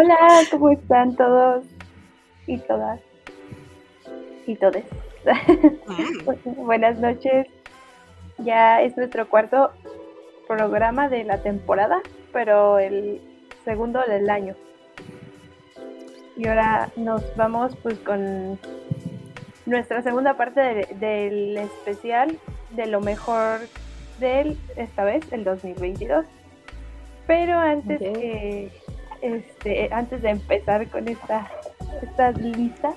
Hola, ¿cómo están todos y todas? Y todes. Mm. Buenas noches. Ya es nuestro cuarto programa de la temporada, pero el segundo del año. Y ahora nos vamos pues con nuestra segunda parte de- del especial de lo mejor del, esta vez, el 2022. Pero antes que este, antes de empezar con esta, esta lista,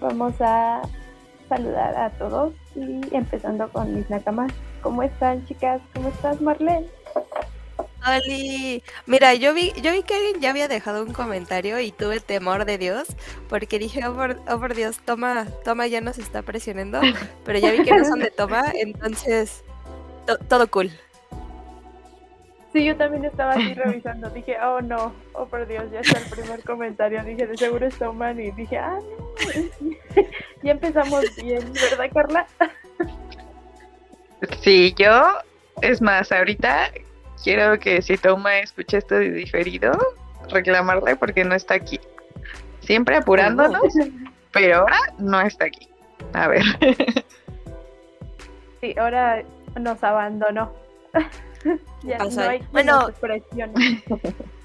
vamos a saludar a todos y empezando con mis nakamas. ¿Cómo están, chicas? ¿Cómo estás, Marlene? Oli, mira, yo vi, yo vi que alguien ya había dejado un comentario y tuve temor de Dios, porque dije, oh por, oh, por Dios, Toma, Toma ya nos está presionando, pero ya vi que no son de Toma, entonces to- todo cool. Sí, yo también estaba así revisando. Dije, oh no, oh por Dios, ya está el primer comentario. Dije, de seguro es Toman. Y dije, ah, no. ya empezamos bien, ¿verdad, Carla? Sí, yo, es más, ahorita quiero que si Toma escucha esto de diferido, reclamarle porque no está aquí. Siempre apurándonos, pero ahora no está aquí. A ver, Sí, ahora nos abandonó. Ya no hay Bueno.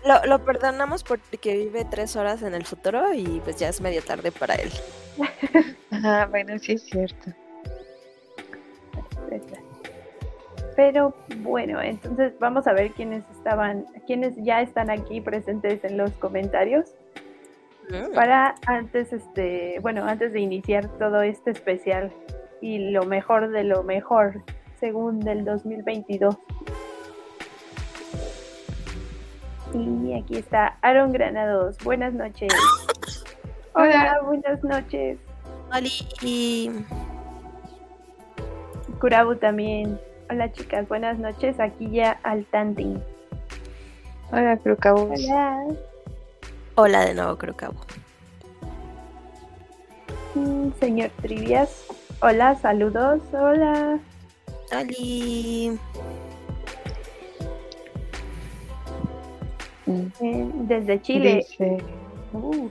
Lo, lo perdonamos porque vive tres horas en el futuro y pues ya es medio tarde para él. ah, bueno, sí es cierto. Pero bueno, entonces vamos a ver quiénes estaban, quiénes ya están aquí presentes en los comentarios. Mm. para antes este bueno antes de iniciar todo este especial y lo mejor de lo mejor según del 2022 y aquí está Aaron Granados. Buenas noches. Hola buenas noches. Oli, y Kurabu también. Hola chicas buenas noches. Aquí ya al Tanting Hola, Crucabos. hola. Hola de nuevo, hago. Mm, señor Trivias. Hola saludos. Hola. Oli. Eh, desde Chile Dice, Uh,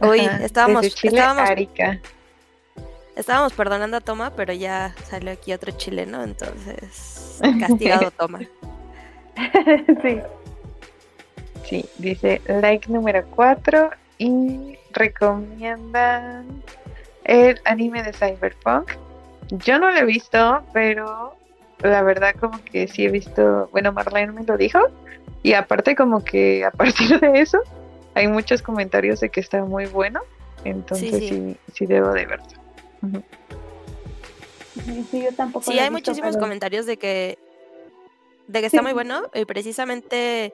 Uy, ajá, estábamos, desde Chile, estábamos Arica. Estábamos perdonando a Toma, pero ya salió aquí otro chileno, entonces castigado Toma. sí Sí, dice like número 4 y recomiendan el anime de Cyberpunk. Yo no lo he visto, pero la verdad como que sí he visto, bueno, Marlene me lo dijo y aparte como que a partir de eso hay muchos comentarios de que está muy bueno, entonces Sí, sí, sí. sí, debo de verlo. Sí, sí, yo tampoco. Sí, lo he hay visto, muchísimos pero- comentarios de que de que está muy bueno y precisamente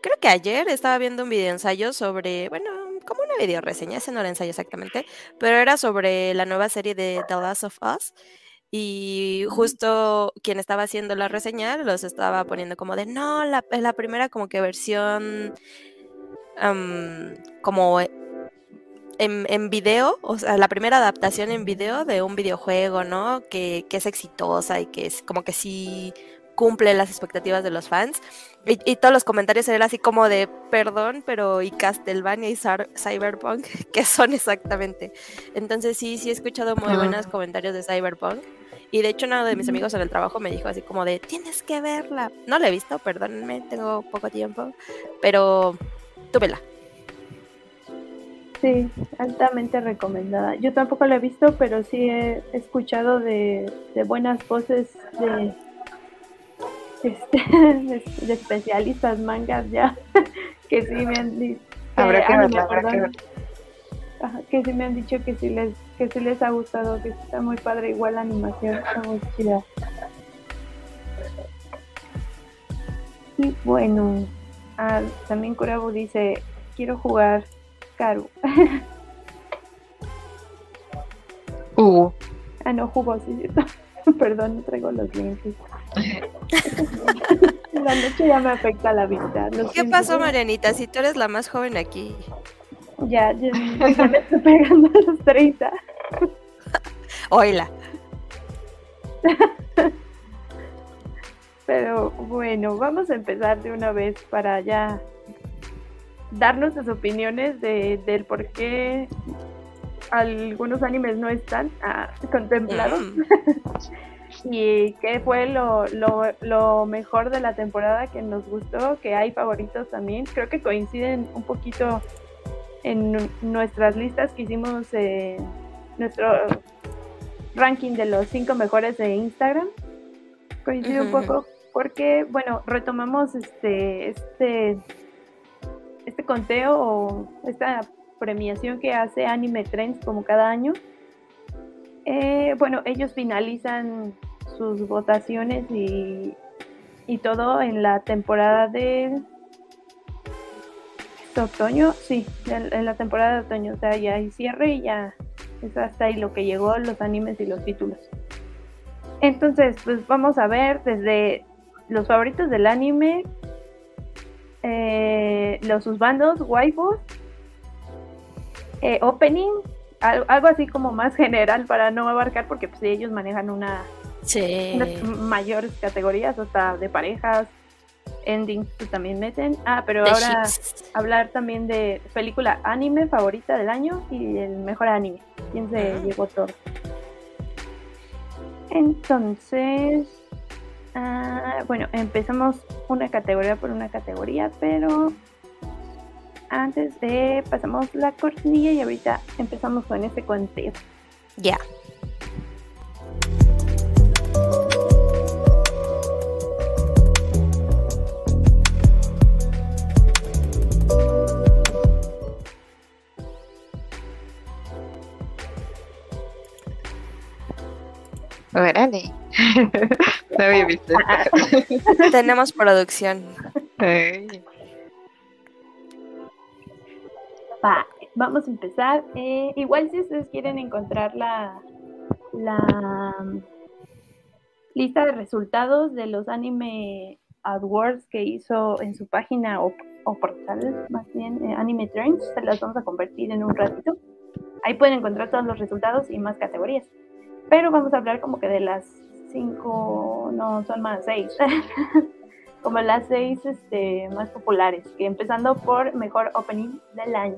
creo que ayer estaba viendo un video ensayo sobre, bueno, como una video reseña, ese no era ensayo exactamente, pero era sobre la nueva serie de The Last of Us y justo quien estaba haciendo la reseña los estaba poniendo como de, no, la, la primera como que versión am, como en, en video, o sea, la primera adaptación en video de un videojuego, ¿no? Que, que es exitosa y que es como que sí cumple las expectativas de los fans. Y, y todos los comentarios eran así como de, perdón, pero y Castlevania y Sar- Cyberpunk, ¿qué son exactamente? Entonces sí, sí he escuchado muy buenos comentarios de Cyberpunk. Y de hecho uno de mis amigos en el trabajo me dijo así como de, tienes que verla. No la he visto, perdónenme, tengo poco tiempo, pero túvela. Sí, altamente recomendada. Yo tampoco la he visto, pero sí he escuchado de, de buenas voces de, este, de, de especialistas mangas ya, que sí me han dicho. Habrá que verla, habrá que perdón. verla. Ajá, que sí me han dicho que sí les que sí les ha gustado, que está muy padre, igual la animación está muy chida. Y bueno, ah, también Kurabu dice, quiero jugar Karu. Uh, Ah, no, jugó, sí, cierto. Perdón, no traigo los lentes. la noche ya me afecta la vista. ¿Qué pasó, Marianita? Si tú eres la más joven aquí. Ya, ya, ya me estoy pegando a los 30. Oila. Pero bueno, vamos a empezar de una vez para ya darnos las opiniones de, del por qué algunos animes no están ah, contemplados. Mm. y qué fue lo, lo, lo mejor de la temporada que nos gustó, que hay favoritos también. Creo que coinciden un poquito en nu- nuestras listas que hicimos eh, nuestro ranking de los cinco mejores de Instagram. Coincide un poco porque, bueno, retomamos este, este, este conteo o esta premiación que hace Anime Trends como cada año. Eh, bueno, ellos finalizan sus votaciones y, y todo en la temporada de ¿es otoño, sí, en, en la temporada de otoño, o sea, ya hay cierre y ya es hasta ahí lo que llegó, los animes y los títulos. Entonces, pues vamos a ver desde los favoritos del anime, eh, los sus bandos, waifus, eh, opening, al- algo así como más general para no abarcar porque pues ellos manejan una Sí. unas mayores categorías, hasta de parejas, endings que también meten. Ah, pero The ahora Ships. hablar también de película anime favorita del año y el mejor anime. ¿Quién se Ah. llevó todo? Entonces, ah, bueno, empezamos una categoría por una categoría, pero antes de pasamos la cortinilla y ahorita empezamos con este conteo. Ya. Órale. no había visto esto. Tenemos producción. Ay. Va, vamos a empezar. Eh, igual si ustedes quieren encontrar la, la mm, lista de resultados de los anime AdWords que hizo en su página o, o portal, más bien eh, Anime Trends, se las vamos a convertir en un ratito. Ahí pueden encontrar todos los resultados y más categorías. Pero vamos a hablar como que de las cinco, no, son más seis. como las seis este, más populares, empezando por mejor opening del año.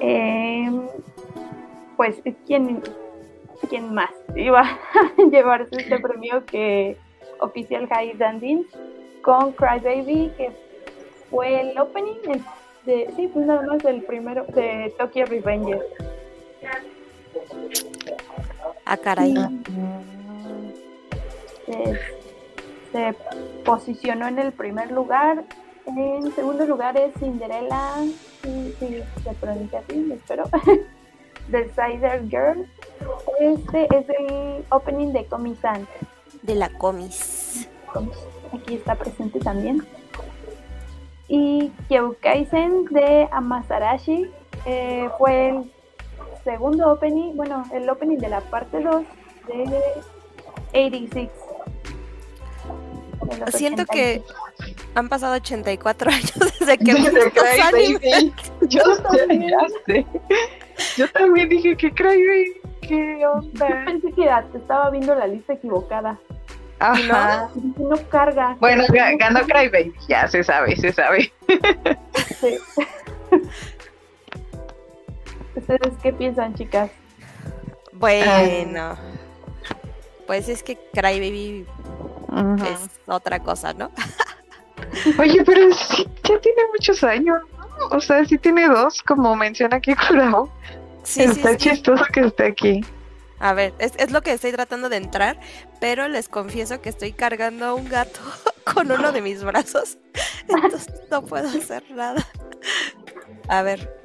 Em, pues, ¿quién, ¿quién más iba a llevarse este premio que Oficial High Dandin con Cry Baby, que fue el opening de, sí, pues nada más el primero de Tokyo Revenger. Ah, caray. se, se posicionó en el primer lugar. En segundo lugar es Cinderella, sí, sí, se pronuncia así, espero, de Cider Girl. Este es el opening de Komi-san. De la comis. Aquí está presente también. Y Kyoukaisen de Amasarashi eh, fue el segundo opening, bueno, el opening de la parte 2 de 86. de los Siento 86. que han pasado 84 años desde que Desde Cry. Baby. Yo. Yo también dije que Cry Baby. ¿Qué Yo onda? pensé que era- te estaba viendo la lista equivocada. Ajá. Y dije, no carga. Bueno, no ganó carga. Cry Baby. Ya se sabe, se sabe. Sí. ¿Ustedes qué piensan, chicas? Bueno. Pues es que Crybaby es otra cosa, ¿no? Oye, pero sí, ya tiene muchos años, ¿no? O sea, sí tiene dos, como menciona aquí Kurao. Sí, sí, Está sí. chistoso que esté aquí. A ver, es, es lo que estoy tratando de entrar, pero les confieso que estoy cargando a un gato con uno de mis brazos. Entonces no puedo hacer nada. A ver.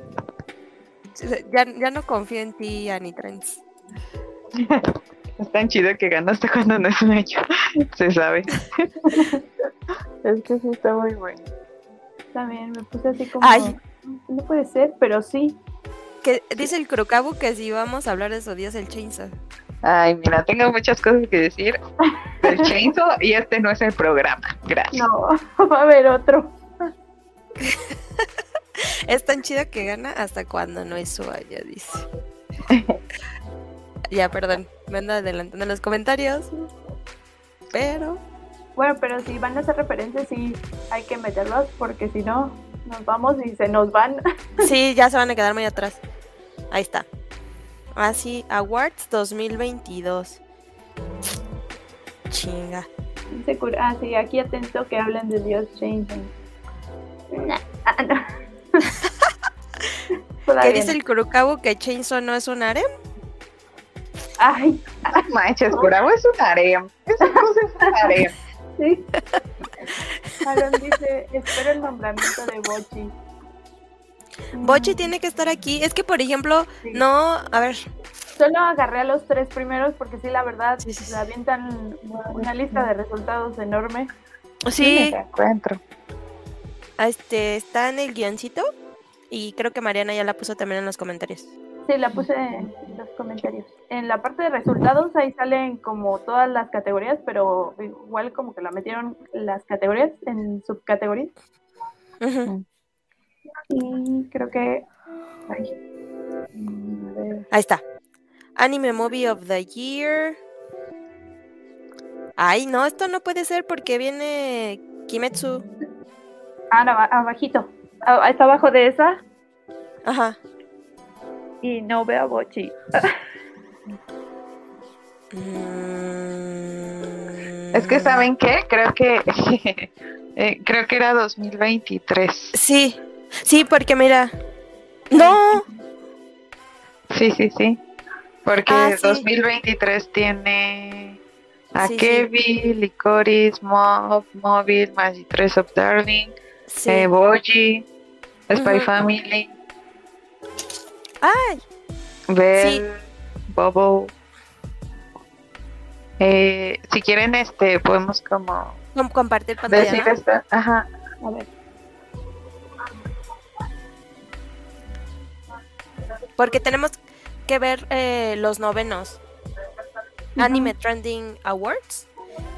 Ya, ya no confío en ti, Anitrens. Es tan chido que ganaste cuando no es un hecho. Se sabe. es que sí está muy bueno. También me puse así como. Ay. No puede ser, pero sí. Que dice el Crocabu que si vamos a hablar de esos días el Chainsaw. Ay, mira, tengo muchas cosas que decir del Chainsaw y este no es el programa. Gracias. No, va a haber otro. Es tan chido que gana hasta cuando no es suya, dice. ya, perdón, me ando adelantando los comentarios. Pero Bueno, pero si van a hacer referencias, sí hay que meterlos, porque si no, nos vamos y se nos van. Sí, ya se van a quedar muy atrás. Ahí está. Así, Awards 2022. Chinga. Ah, sí, aquí atento que hablan de Dios Changing. Nah, ah, no. ¿Qué dice el Kurokawa que Chainsaw no es un harem? Ay, No manches, agua es un harem. Esa cosa es un harem. sí. Aaron dice, espero el nombramiento de Bochi. Bochi Mm, tiene que estar aquí. Es que, por ejemplo, sí. no. A ver. Solo agarré a los tres primeros porque sí, la verdad, Sí, sí, sí. se avientan una lista de resultados enorme. Sí, Me encuentro. Este, está en el guioncito. Y creo que Mariana ya la puso también en los comentarios. Sí, la puse en los comentarios. En la parte de resultados ahí salen como todas las categorías, pero igual como que la metieron las categorías en subcategorías. Ujú. Y creo que... Ay, mm. Ahí está. Anime Movie of the Year. Ay, no, esto no puede ser porque viene Kimetsu. Ah, no, aba- abajito. Está abajo de esa Ajá. y no veo a Bochi. Mm, Es que, ¿saben qué? Creo que. eh, creo que era 2023. Sí, sí, porque mira. No, Sí, sí, sí. Porque Ah, sí. 2023 tiene a Sí, sí. Kevin, Licorice, Mob, Mobile, Magic 3 of Darling, sí. eh, Boji, Spy Ujú. Family, Ay, Bell, Bobo. Eh, si quieren, este, podemos como com- compartir pantalla. decir ¿no? esta. Ajá. A ver. Porque tenemos que ver eh, los novenos Anime Trending Awards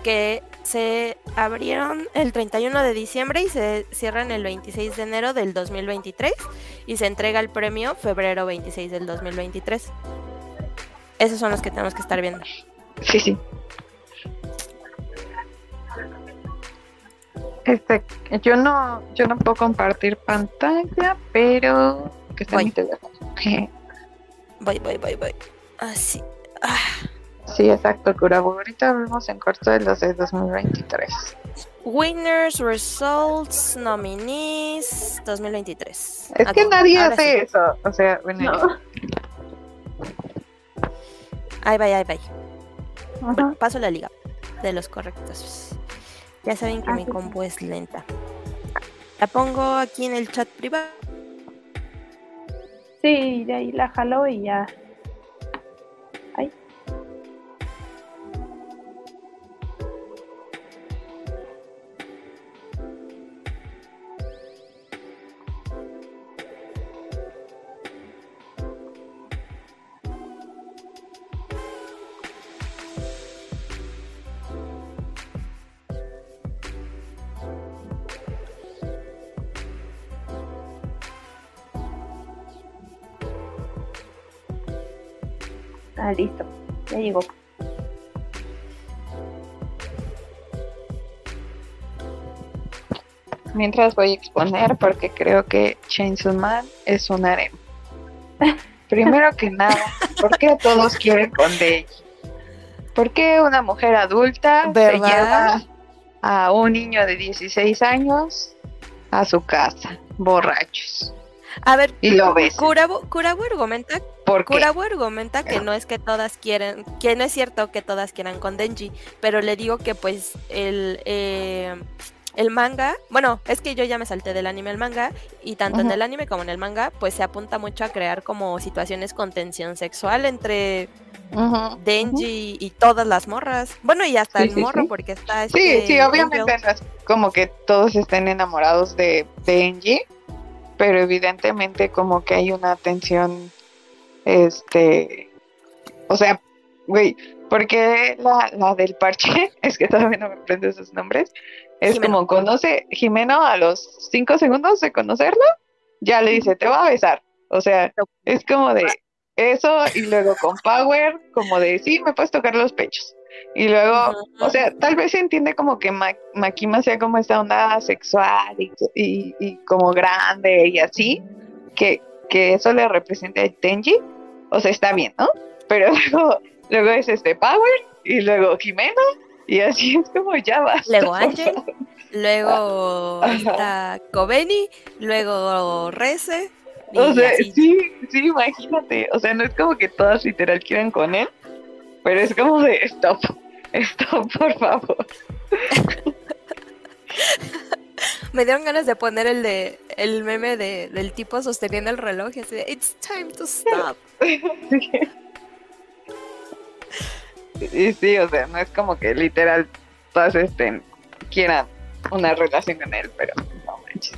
que se abrieron el 31 de diciembre y se cierran el 26 de enero del 2023 y se entrega el premio febrero 26 del 2023. Esos son los que tenemos que estar viendo. Sí, sí. Este, yo no, yo no puedo compartir pantalla, pero que está en mi Voy. teléfono. Voy, voy, voy, voy. Así. Ah, Sí, exacto, Curabo. Ahorita vemos en corto de los de 2023. Winners, results, nominees 2023. Es que Aquí, nadie ahora hace sí. eso. O sea, bueno, No. Ahí va, ahí va. Paso la liga de los correctos. Ya saben que Ah, mi compu es lenta. La pongo aquí en el chat privado. Sí, de ahí la jalo y ya. Ay. Ah, listo. Ya llegó. mientras voy a exponer porque creo que Chainsaw Man es un harem. Primero que nada, ¿por qué todos quieren con Deji? ¿Por qué una mujer adulta se lleva a un niño de 16 años a su casa, borrachos? A ver, Y lo ves. Argumenta, argumenta que no es que todas quieren, que no es cierto que todas quieran con Denji, pero le digo que pues el, eh, el manga, bueno, es que yo ya me salté del anime al manga y tanto en el anime como en el manga pues se apunta mucho a crear como situaciones con tensión sexual entre. Denji y todas las morras. Bueno, y hasta Sí, el sí, morro sí. porque está Sí, este sí, obviamente Angel. no es como que todos estén enamorados de Benji, pero evidentemente como que hay una tensión, este, o sea, güey, porque la, la del parche, es que todavía no me aprendo sus nombres, es Jimeno. como conoce, Jimeno a los cinco segundos de conocerlo, ya le dice, te va a besar, o sea, es como de eso y luego con Power, como de, sí, me puedes tocar los pechos. Y luego, o sea, tal vez se entiende como que Ma- Makima sea como esta onda sexual y, y- y como grande y así, que, que eso le represente a Tenji. O sea, está bien, ¿no? Pero luego, luego es este Power y luego Jimena y así es como ya basta. Luego favor. luego está Kobeni, luego Reze. O sea, así. sí, sí, imagínate. O sea, no es como que todas literal quieran con él, pero es como de stop, stop, por favor. Me dieron ganas de poner el de el meme de, del tipo sosteniendo el reloj y así de, It's time to stop. Y sí, o sea, no es como que literal todas estén, quieran una relación con él, pero no manches.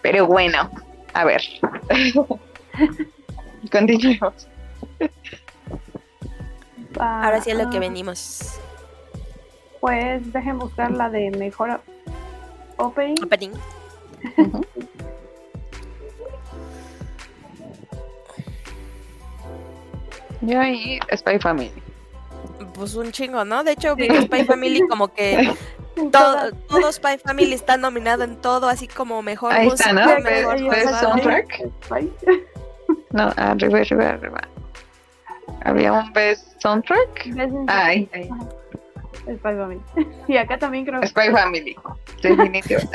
Pero bueno, a ver. Continuemos. Ah, Ahora sí es lo que ah, venimos. Pues dejen buscar la de mejor opening. Opening. Yo ahí, Spy Family. Pues un chingo, ¿no? De hecho, vi que Spy Family como que todo, Spy Family está nominado en todo, así como mejor Ahí está, ¿no? mejor best cosa. soundtrack. No, arriba, arriba, arriba. Había un best soundtrack. en- Ay, ay. Spy Family. Y acá también creo que Spy Family. Definitivo.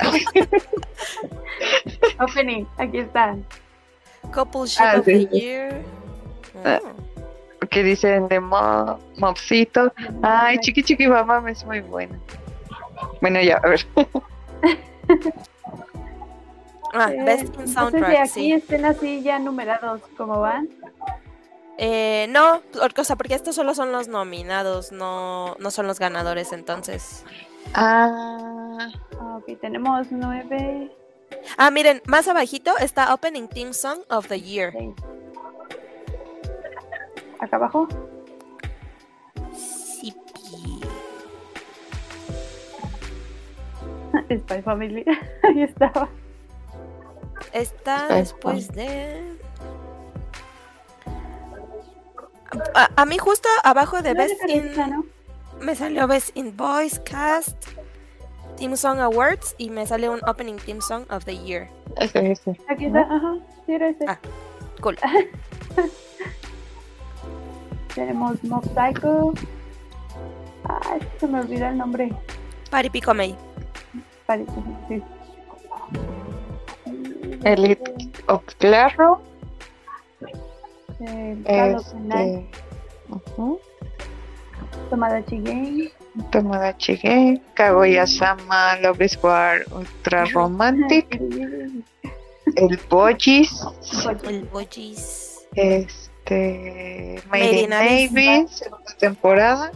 opening. Aquí están. Couple Ship Ah, of sí, the. Year. Oh. que dicen de Mo- Mobcito. Ay, Chiqui Chiqui Mamá es muy buena. Bueno, ya, a ver. Ah, Eh, Best in no sé si Soundtrack, aquí sí. estén así ya numerados como van. Eh, no, o sea, porque estos solo son los nominados, no, no son los ganadores, entonces. Ah, Ok, tenemos nueve. Ah, miren, más abajito está Opening Theme Song of the Year. Acá abajo. Sí, Spy Family. Ahí estaba. Está después de. A, a mí justo abajo de No Best in ¿no? me salió Best in Voice Cast, Theme Song Awards y me sale un Opening Theme Song of the Year. ese, ese. Aquí está, ajá. Sí, era ese. Ah. Cool. Tenemos Mob Psycho. Ah, se me olvidó el nombre. Party Pico May. Parece, sí. Elite of Claro. Eh, Call of the Night, Este. ujú, Tomodachi Game. Tomodachi Game. Kaguya-sama Love is War Ultra Romantic. El Bojis. El Bojis. Este. Made in. Navy. Segunda temporada.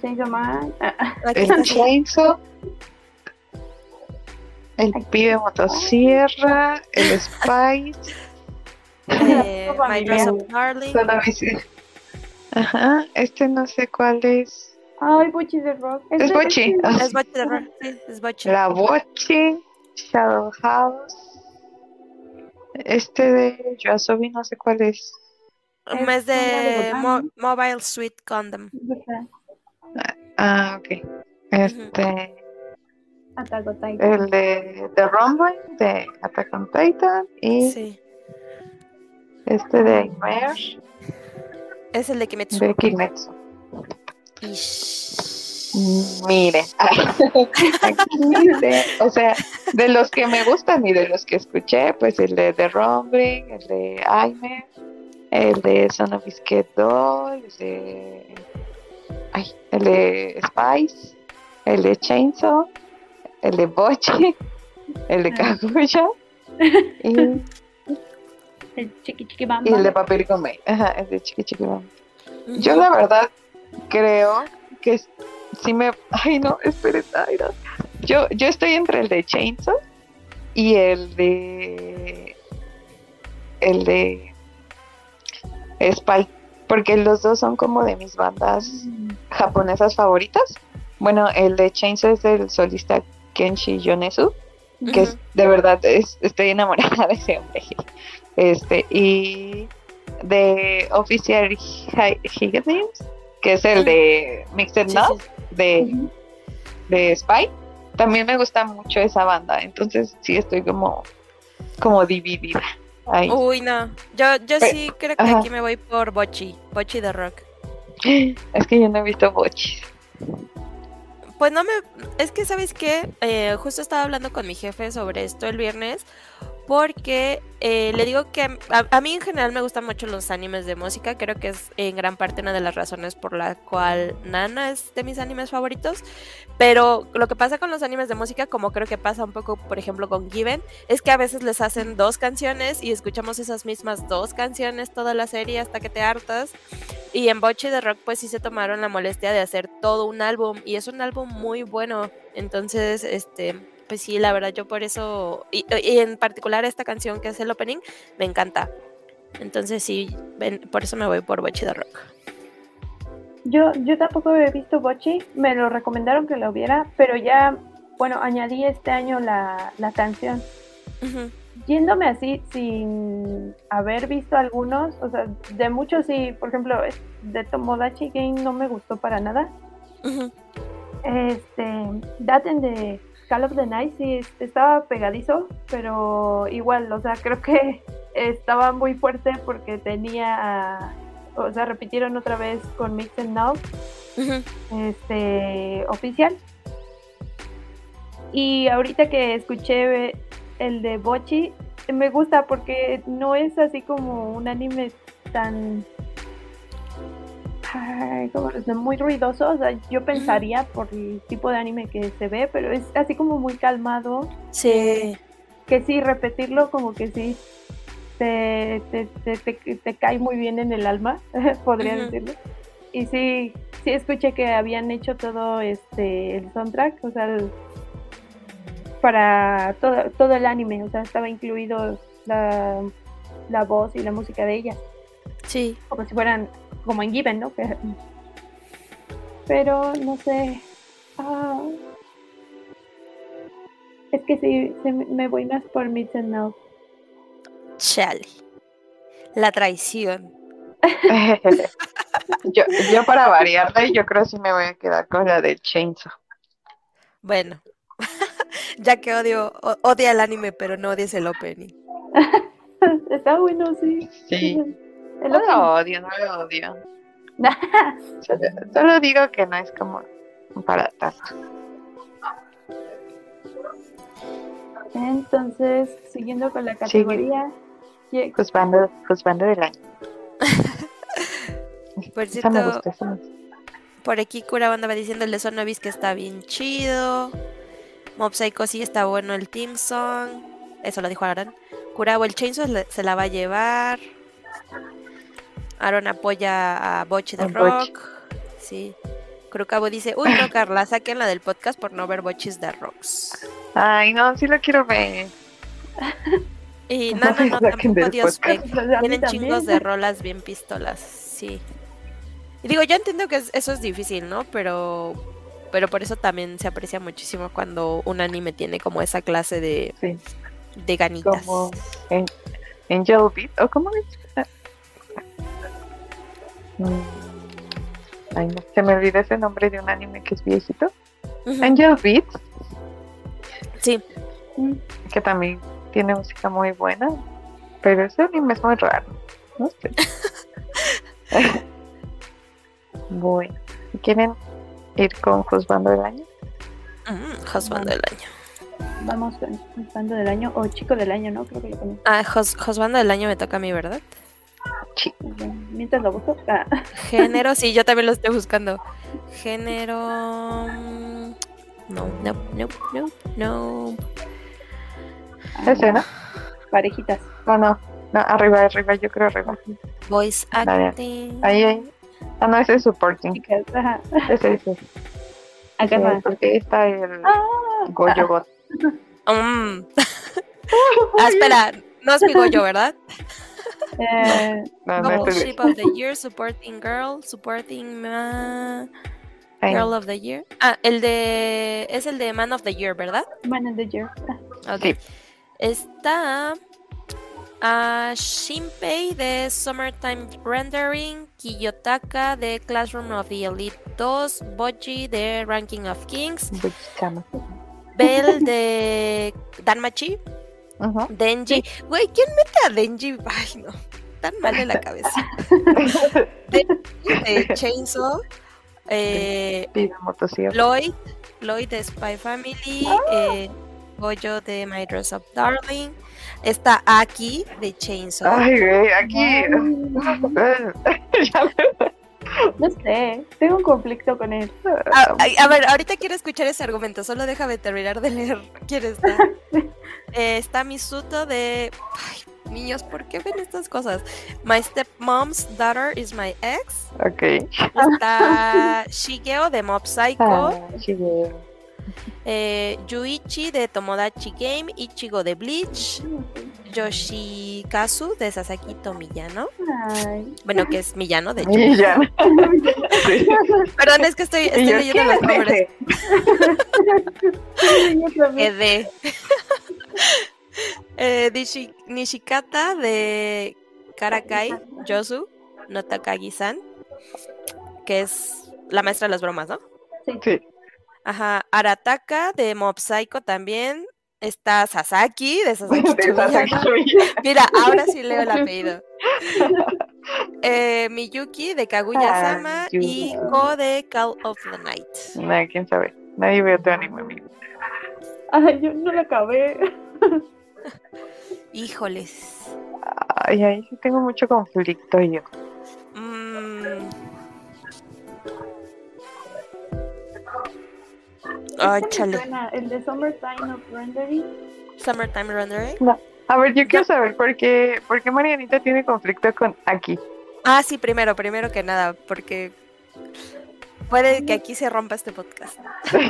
Chainsaw Man. Ah, ah, El. Chainsaw. El pibe motosierra. El Spice. Eh, My. Dress Up Darling. Ajá, este no sé cuál es. Ay, Buchi de Rock. Es Este- este- Ah, Es Bochi de Rock, sí, es Bochi. La Bochi, Shadow House. Este de Yoasobi no sé cuál es. Un mes Es una de de Mo-. Mobile Suite Condom. Ah, ok. Este, Attack on Titan. el de The Rumble de Attack on Titan y Sí. Este de Nightmare Es el de Kimetsu. de Kimetsu. Ish. Mire, o sea, de los que me gustan y de los que escuché, pues el de The Rumbling, el de Aime, el de Son of Biscuit el de, ay, el de Spice, el de Chainsaw, el de Bochi, el de Kaguya y, El Chiqui Chiqui Bam y el de. Papel Gomé, ajá, el de Chiqui Chiqui Bam. Yo la verdad creo que s- sí me... Ay, no, esperen, ay, no. Yo, yo estoy entre el de Chainsaw y el de... El de... Spy. Porque los dos son como de mis bandas japonesas favoritas. Bueno, el de Chainsaw es del solista Kenshi Yonezu, que es, de verdad es- estoy enamorada de ese hombre. Este, y de Official Hi- Higgins, que es el de Mixed Sí, sí. de, de Spy. También me gusta mucho esa banda, entonces sí estoy como, como dividida. Ahí. Uy, no. Yo, yo sí creo que ajá. aquí me voy por Bochi. Bochi de rock. Es que yo no he visto Bochis. Pues no me. Es que, ¿sabes qué? Eh, justo estaba hablando con mi jefe sobre esto el viernes. Porque eh, le digo que a, a mí en general me gustan mucho los animes de música. Creo que es en gran parte una de las razones por la cual Nana es de mis animes favoritos. Pero lo que pasa con los animes de música, como creo que pasa un poco, por ejemplo, con Given, es que a veces les hacen dos canciones y escuchamos esas mismas dos canciones toda la serie hasta que te hartas. Y en Boche de Rock, pues sí se tomaron la molestia de hacer todo un álbum. Y es un álbum muy bueno. Entonces, este, pues sí, la verdad, yo por eso. Y, y en particular esta canción que es el opening, me encanta. Entonces sí, ven- por eso me voy por Boche de Rock. Yo, yo tampoco he visto Bochi, me lo recomendaron que lo viera, pero ya, bueno, añadí este año la, la canción. Yéndome así sin haber visto algunos, o sea, de muchos sí, por ejemplo, de Tomodachi Game no me gustó para nada. Este, Daten de Call of the Night sí es- estaba pegadizo, pero igual, o sea, creo que estaba muy fuerte porque tenía, o sea, repitieron otra vez con Mix and Now, este, oficial. Y ahorita que escuché el de Bochi, me gusta porque no es así como un anime tan ay, muy ruidoso. O sea, yo pensaría por el tipo de anime que se ve, pero es así como muy calmado. Sí. Que sí, repetirlo como que sí te, te, te, te- cae muy bien en el alma, podría decirlo. Y sí, sí escuché que habían hecho todo este el soundtrack, o sea, el- para todo, todo el anime, o sea, estaba incluido la, la voz y la música de ella, Sí. como si fueran como en Given, ¿no? Que- Pero no sé. ah, es que sí, se me- voy más por Meet and Now. Chale. La traición. yo, yo para variarle, yo creo que sí me voy a quedar con la de Chainsaw. Bueno. ya que odio, odia el anime, pero no odies el opening. Está bueno, sí. Sí. No lo odio, no lo odio. Solo, solo digo que no es como para tanto. Entonces, siguiendo con la categoría, ye- Juzgando, juzgando del año. Por me cierto, me por aquí Cura andaba diciendo el de Sonovis que está bien chido. Mob Psycho sí está bueno el team song. Eso lo dijo Aaron. Curabo el Chainsaw se la va a llevar. Aaron apoya a Bochi de. Rock. Sí. Crucabo dice, uy no Carla, saquen la del podcast por no ver Bochis de Rocks. Ay, no, sí lo quiero ver. Y No no, no, tampoco Dios. Peck. Tienen chingos de rolas bien pistolas, sí. Y digo, yo entiendo que es- eso es difícil, ¿no? Pero, pero por eso también se aprecia muchísimo cuando un anime tiene como esa clase de, Sí, de ganitas. como en Angel Beat, ¿o cómo es? Mm, Ay, no, se me olvidó ese nombre de un anime que es viejito. Angel Beat, Sí, Mm, que también tiene música muy buena, pero ese anime es muy raro. No sé. bueno, ¿quieren ir con Juzgando del Año? mm, Husband del año. Vamos con el bando del año, o chico del año, ¿no? Creo que lo. Ah, Husband del año me toca a mí, ¿verdad? Sí. Mientras lo busco. ah, Género, sí, yo también lo estoy buscando. Género. mm, No, no, no, no, no. Ese, ¿no? Parejitas. No, no, no, arriba, arriba, yo creo arriba. Voice acting. Ahí, ahí. Ah, no, ese es supporting. Ajá. Ese, ese. Acá Sí, porque está el Ah, Goyo. Mm. ah, espera, no es mi Goyo, ¿verdad? eh, No, ese Ship of the Year, Supporting Girl, Supporting. Girl of the Year. Ah, el de. Es el de Man of the Year, ¿verdad? Man of the Year. Ah, Ok. Sí. Está. a Shinpei de Summertime Rendering, Kiyotaka de Classroom of the Elite 2, Boji de Ranking of Kings. Bell de Danmachi, Denji. Güey, ¿quién mete a Denji? Ay, no. Tan mal en la cabeza. Denji de Chainsaw. Eh. Lloyd, Lloyd de Spy Family, eh, Goyo de My Dress Up Darling, está Aki de Chainsaw. Ay, güey, aquí. Ya me- No sé, tengo un conflicto con él. A, ay, a ver, ahorita quiero escuchar ese argumento, solo déjame terminar de leer quién está. Eh, está Misuto de... Ay, niños, ¿por qué ven estas cosas? My stepmom's daughter is my ex. Ok. Está Shigeo de Mob Psycho. Ah, Shigeo. Eh, Yuichi de Tomodachi Game. Ichigo de Bleach. Yoshikazu de Sasaki Tomiyano. Ay. Bueno, que es Miyano, de hecho. Sí. Perdón, es que estoy, estoy yo, leyendo los nombres. Eh, Nishi- Nishikata de Karakai Yosu no Takagi-san, que es la maestra de las bromas, ¿no? Sí. Ajá, Arataka de Mob Psycho también. Está Sasaki de Sasaki De. Mira, ahora sí leo el apellido. Eh, Miyuki de Kaguya-sama Ah, y. Ko de Call of the Night. Nadie, quién sabe. Nadie ve otro anime, amigo. Ay, yo no lo acabé. Híjoles. Ay, ahí sí tengo mucho conflicto yo. Ay, Este chale. suena, El de Summertime of Rendering. Summertime Rendering. A ver, yo quiero saber por qué, por qué Marianita tiene conflicto con aquí. Ah, sí, primero, primero que nada, porque puede que aquí se rompa este podcast.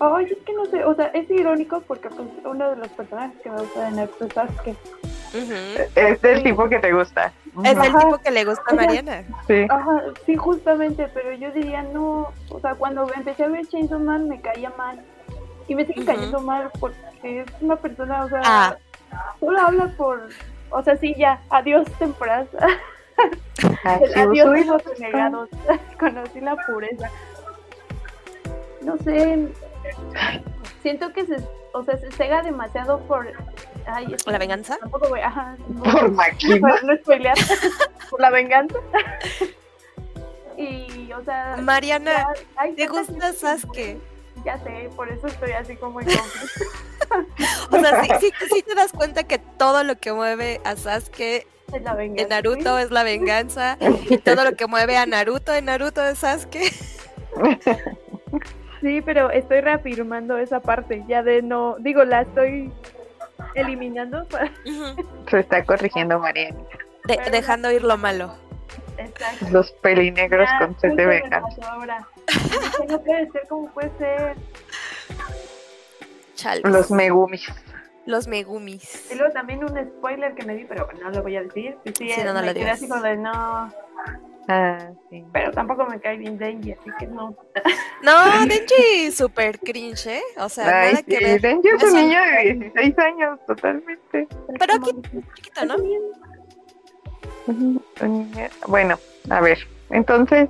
Ay, es que no sé, o sea, es irónico porque pues, uno de los personajes que me gusta de Naruto es Sasuke. Ujú. Es del tipo que te gusta. Es Ajá. tipo que le gusta a Mariana. Sí. Ajá, sí, justamente, pero yo diría no, o sea, cuando empecé a ver Chainsaw Man me caía mal. Y me sigue Ujú. cayendo mal porque es una persona, o sea, Ah. solo habla por, o sea, sí, ya, adiós temporadas, Aquí adiós hijos negados, conocí la pureza. No sé, siento que se, o sea, se cega demasiado por, ay, ¿La venganza? Tampoco voy, ajá, no, Por Makima. no spoilear, por la venganza. y, o sea, Mariana, ya ¿te gusta Sasuke? Ya sé, por eso estoy así como en. O sea, sí, sí, sí te das cuenta que todo lo que mueve a Sasuke Es la venganza. en Naruto es la venganza y todo lo que mueve a Naruto en Naruto es Sasuke. Sí, pero estoy reafirmando esa parte, ya de no, digo, la estoy eliminando para. Se está corrigiendo Marianita. De- dejando ir lo malo. Exacto. Los pelinegros Ya, con sed de venganza. No puede ser como puede ser. Chales. Los Megumis. Los Megumis. Y luego también un spoiler que me di, pero no lo voy a decir. Sí, sí, Sí, no, no lo digas. así como de no, Ah, sí. pero tampoco me cae bien Denji, así que no. No, Denji, super cringe, ¿eh? O sea, Ay, nada que sí, ver. Denji es Es un niño de 16 años, totalmente. Pero aquí- Chiquito, ¿no? Bueno, a ver, entonces,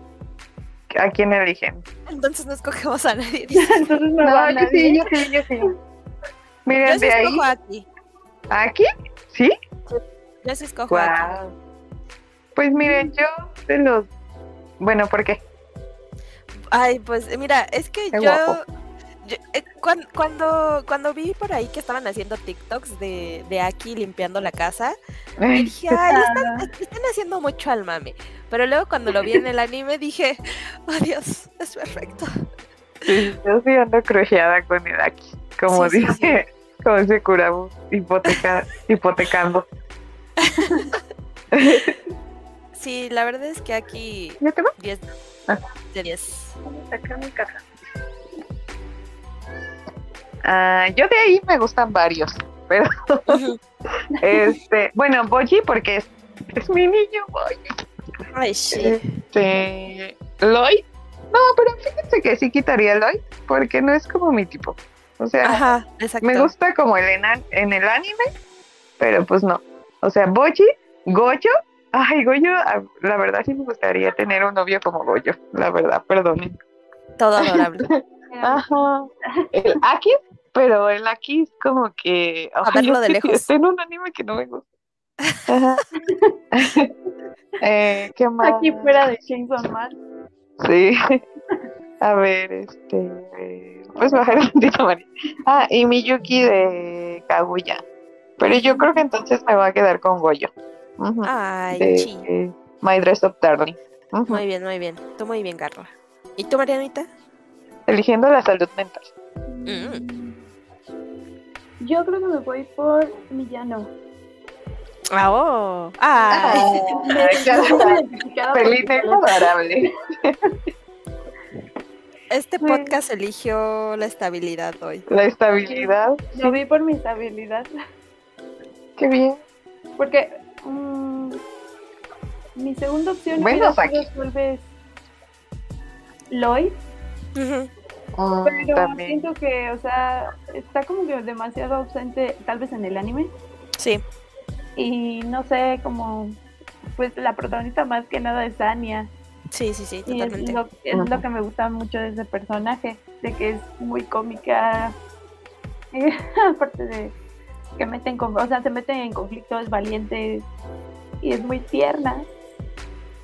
¿a quién eligen? Entonces no escogemos a nadie. Entonces no, va yo nadie. sí, yo sí, yo sí. Miren, Yo sí de ahí, escojo aquí. ¿aquí? ¿Sí? Yo sí escojo aquí. Wow. Pues miren, yo de los... Bueno, ¿por qué? Ay, pues mira, es que Qué yo, eh, cuan- cuando, cuando vi por ahí que estaban haciendo TikToks de, de aquí limpiando la casa, y dije, ay, están, están haciendo mucho al mame. Pero luego cuando lo vi en el anime dije, oh Dios, es perfecto. Sí, yo sí ando crujeada con el aquí, como Sí, sí, dice, como dice Kurabu, hipoteca, hipotecando. Sí, la verdad es que aquí ¿Ya te va? 10 Ah. de 10. Saca mi caja. Ah, yo de ahí me gustan varios, pero este, bueno, Boji porque es, es mi niño Boji. Ay, sí. Este, Lloyd, no, pero fíjense que sí quitaría Lloyd porque no es como mi tipo. O sea, Ajá, exacto. me gusta como el enan- en el anime, pero pues no. O sea, Boji, Goyo Ay, Goyo, ah, la verdad sí me gustaría tener un novio como Goyo, la verdad, perdonen. Todo adorable. Ajá. El Aki, pero el Aki es como que. A verlo de lejos. Está en un anime que no me gusta. Ajá. eh, ¿Qué más? Aquí fuera de Chainsaw Man. Sí. A ver, este. Pues bajar un tantito, María. Ah, y Miyuki de Kaguya. Pero yo creo que entonces me va a quedar con Goyo. Ay, De eh, My Dress Up Darling. Muy bien, muy bien. Tú muy bien, Carla. ¿Y tú, Marianita? Eligiendo la salud mental. Mm. Yo creo que me voy por Millano. Ah, oh. Con Feliz adorable. Este Sí. podcast eligió la estabilidad hoy. La estabilidad. Lo vi por mis habilidades. Qué bien. Porque mi segunda opción Bueno, sido tal vez Lloyd. Mm, pero también. siento que, o sea, está como que demasiado ausente, tal vez en el anime. Sí. Y no sé, como, pues la protagonista más que nada es Anya. Sí, sí, sí, Y es totalmente. lo, es lo que me gusta mucho de ese personaje, de que es muy cómica. Aparte de que meten con, o sea, se mete en conflictos, es valiente y es muy tierna.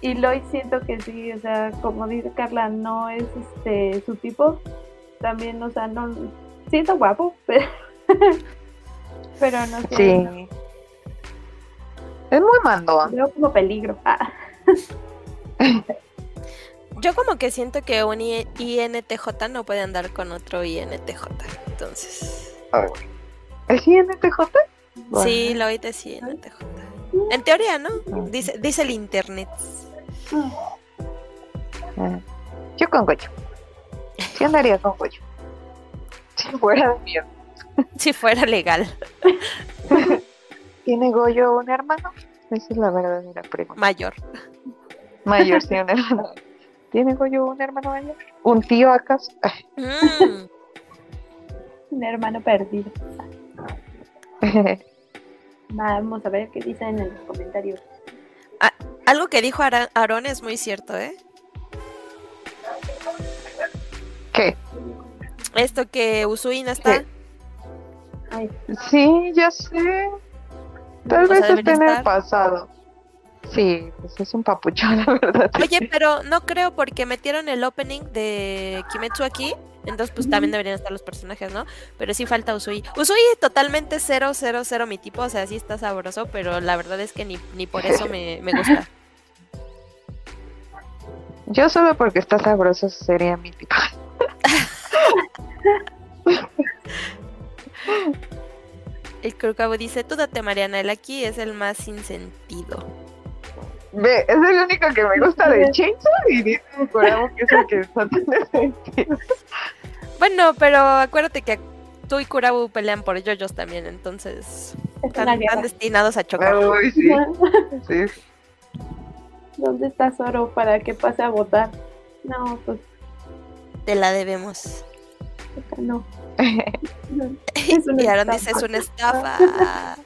Y Lloyd siento que sí, o sea, como dice Carla, no es este su tipo. También, o sea, no siento guapo, pero, pero no sé. Sí. Es muy mandón. Veo como peligro. Ah. Yo como que siento que un I- INTJ no puede andar con otro INTJ. Entonces. ¿Es INTJ? Sí, Lloyd es INTJ. En teoría, ¿no? Ujú. Dice, dice el internet. Yo con Goyo. Sí andaría con Goyo. Si fuera de miedo. Si fuera legal. ¿Tiene Goyo un hermano? Esa es la verdadera pregunta. Mayor. Mayor, sí, un hermano. ¿Tiene Goyo un hermano mayor? ¿Un tío acaso? Mm. Un hermano perdido. Vamos a ver qué dicen en los comentarios. Algo que dijo Aaron es muy cierto, ¿eh? ¿Qué? Esto que Usui no está. Sí, ya sé. Tal vez esté en el pasado. Sí, pues es un papuchón, la verdad. Oye, pero no creo porque metieron el opening de Kimetsu aquí. Entonces, pues también deberían estar los personajes, ¿no? Pero sí falta Usui. Usui totalmente cero, cero, cero mi tipo. O sea, sí está sabroso, pero la verdad es que ni, ni por eso me, me gusta. Yo solo porque está sabroso sería mi tipo. El Kurukabo dice, tú date Mariana, el aquí es el más sin sentido. Ve, es el único que me gusta de Chainsaw y dice Kuramo que es el que no tiene sentido. Bueno, pero acuérdate que tú y Kurabu pelean por yoyos también, entonces es están, destinados a chocar. Uy, sí, sí. ¿Dónde está Zoro para que pase a votar? No, pues Te la debemos. acá no. No, y Aaron estafa. dice, es una estafa.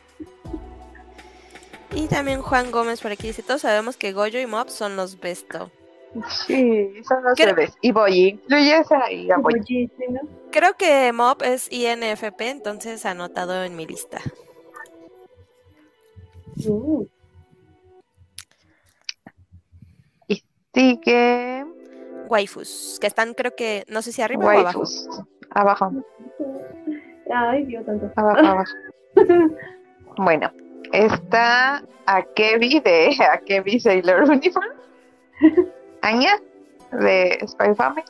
Y también Juan Gómez por aquí dice, todos sabemos que Goyo y Mob son los besto. Sí, son los Creo- bebés. Y voy, incluyes ahí a Boy. Creo que Mob es INFP, entonces anotado en mi lista. Uh, Sigue Waifus, que están creo que, no sé si arriba o abajo. waifus. Abajo, Ay, Dios santo. abajo, abajo. Bueno, está Akebi de Akebi Sailor Uniform. Anya de Spy Family.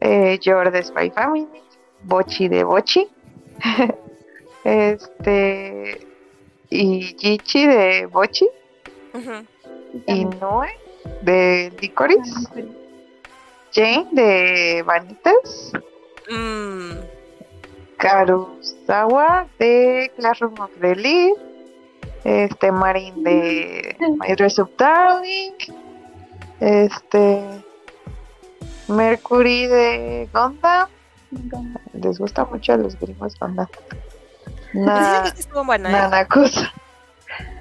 Eh, Yor de Spy Family. Bochi de Bochi. este. Y Jichi de Bochi. Ujú. Y Noe de Licorice. Jane de Vanitas. Mm, Karusawa de Classroom of the Elite, este Marin de My Dress Up Darling, este Mercury de Gundam, les gusta mucho a los gringos Gundam. pues Na, ¿eh? Nanakusa.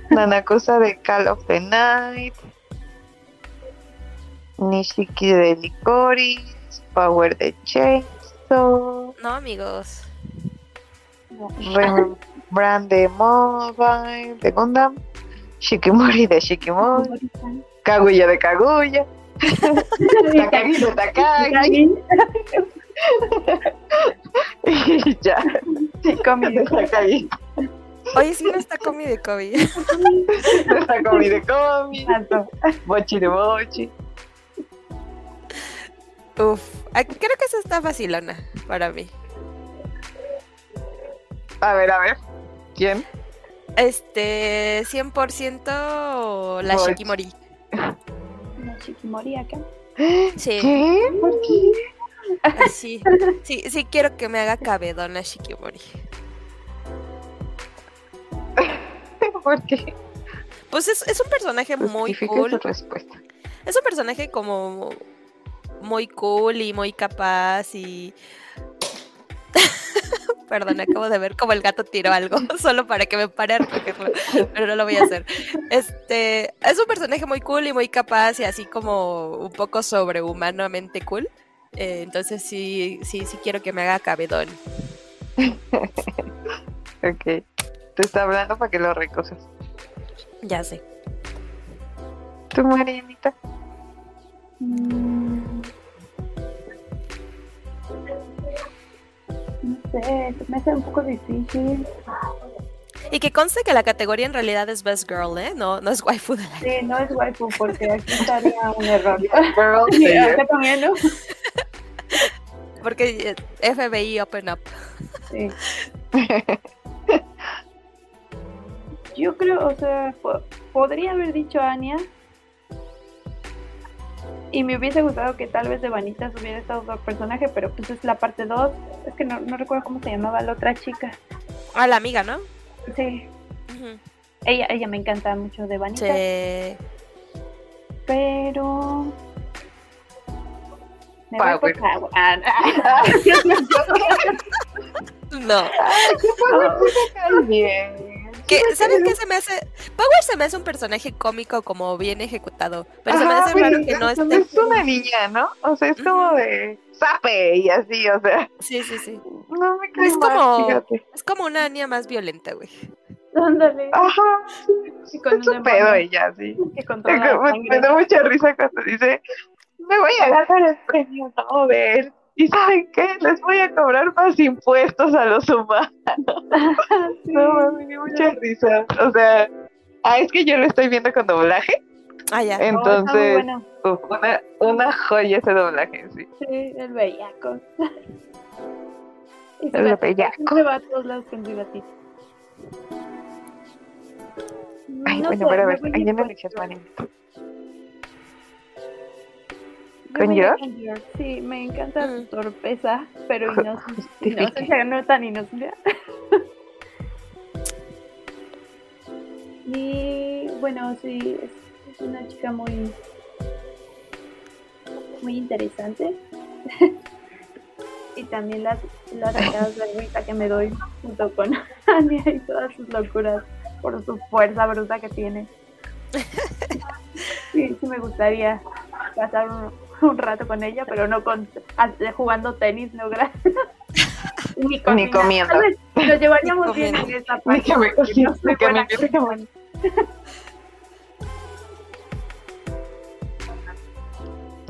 Nanakusa de Call of the Night, Nishiki de Licorice, Power de Chainsaw, No, amigos. Rembrandt de Mobile, de Gundam, Shikimori de Shikimori, Kaguya de Kaguya, Takagi de Takagi, y ya, Sí, Comi de Takagi, Oye, sí, no está Comi de Kobe. está Komi de Santo. Bochi de Bochi. Uf, creo que esa está facilona para mí. A ver, a ver, ¿quién? Este, 100% la. Shikimori. La Shikimori acá. Sí, ¿Qué? ¿Por qué? sí, sí, sí quiero que me haga cabedón la Shikimori. ¿Por qué? Pues es, es un personaje muy cool. su respuesta. Es un personaje como muy cool y muy capaz y... Perdón, acabo de ver como el gato tiró algo, solo para que me pare a recogerlo, pero no lo voy a hacer. Este, es un personaje muy cool y muy capaz y así como un poco sobrehumanamente cool. Eh, entonces sí, sí, sí quiero que me haga cabedón. Ok. Te está hablando para que lo recojas. Ya sé. ¿Tú, Marianita? Mm. Sé, me hace un poco difícil. Y que conste que la categoría en realidad es Best Girl, ¿eh? No, no es waifu de la Sí, no es waifu porque aquí estaría un error. Girl, Sí, acá también, ¿no? Porque eh, FBI Open Up. Sí. Yo creo, o sea, po- podría haber dicho Anya. Y me hubiese gustado que tal vez de Vanitas hubiera estado otro personaje, pero pues es la parte 2. Es que no, no recuerdo cómo se llamaba la otra chica. Ah, la amiga, ¿no? Sí, ella, ella me encanta mucho de Vanitas. Sí. Pero. Me voy por Power. Power. Ah, Dios mío. No. Ay, qué bien. Que, ¿Sabes qué se me hace? Power se me hace un personaje cómico como bien ejecutado. Pero se me hace raro que no es- esté. Es una niña, ¿no? O sea, es como de sape y así, o sea. Sí, sí, sí. No me cae Es mal, como- fíjate. Es como una niña más violenta, güey. Ándale. Ajá, Y con es un un pedo ella, sí. que Me, me da mucha risa cuando dice, me voy a ganar el premio Nobel. ¿Y saben qué? Les voy a cobrar más impuestos a los humanos. Sí. No, me dio mucha risa. O sea, ah, es que yo lo estoy viendo con doblaje. Ah, ya. Oh, Entonces, bueno. uf, una, una joya ese doblaje, sí. Sí, el bellaco. Se El va- bellaco. Se va a todos lados con. Ay, No bueno, sé, pero a me ver, voy ¿a a ¿Con George? con George. Sí, me encanta Mm. su torpeza, pero Ju- inoc- justifique. inocencia no tan inocencia. y bueno, sí, es, es una chica muy muy interesante. y también las, las sacadas de risa que me doy junto con Anya y todas sus locuras por su fuerza bruta que tiene. Sí, sí me gustaría pasar un, un rato con ella, pero no con jugando tenis, no gracias. Ni, Ni comiendo. Tal vez Lo llevaríamos Ni bien en comiendo. esa Ni parte. ni.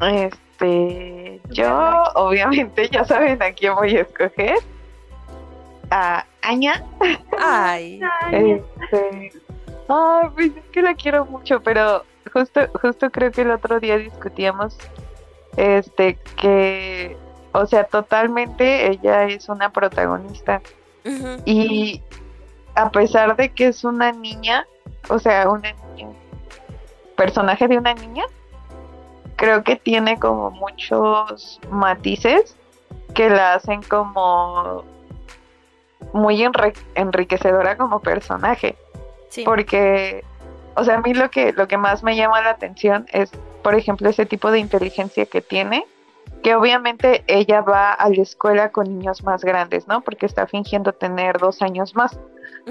Este, yo obviamente ya saben a quién voy a escoger. A Aña. Ay. Ay, Este, ay, pues es que la quiero mucho, pero justo, justo creo que el otro día discutíamos, este, que, o sea, totalmente ella es una protagonista y a pesar de que es una niña, o sea, una niña, personaje de una niña, creo que tiene como muchos matices que la hacen como muy enriquecedora como personaje. Sí. Porque, o sea, a mí lo que, lo que más me llama la atención es, por ejemplo, ese tipo de inteligencia que tiene, que obviamente ella va a la escuela con niños más grandes, ¿no? Porque está fingiendo tener dos años más.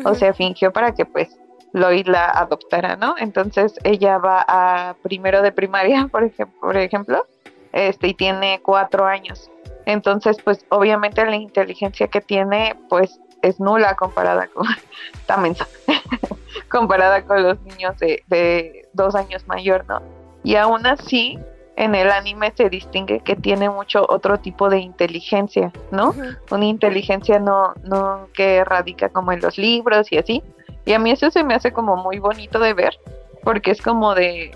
O sea, fingió para que pues Lloyd la adoptara, ¿no? Entonces ella va a primero de primaria, por ejemplo, por ejemplo este, y tiene cuatro años. Entonces, pues obviamente la inteligencia que tiene, pues es nula comparada con, también comparada con los niños de, de dos años mayor, ¿no? Y aún así, en el anime se distingue que tiene mucho otro tipo de inteligencia, ¿no? Una inteligencia no, no que radica como en los libros y así. Y a mí eso se me hace como muy bonito de ver, porque es como de,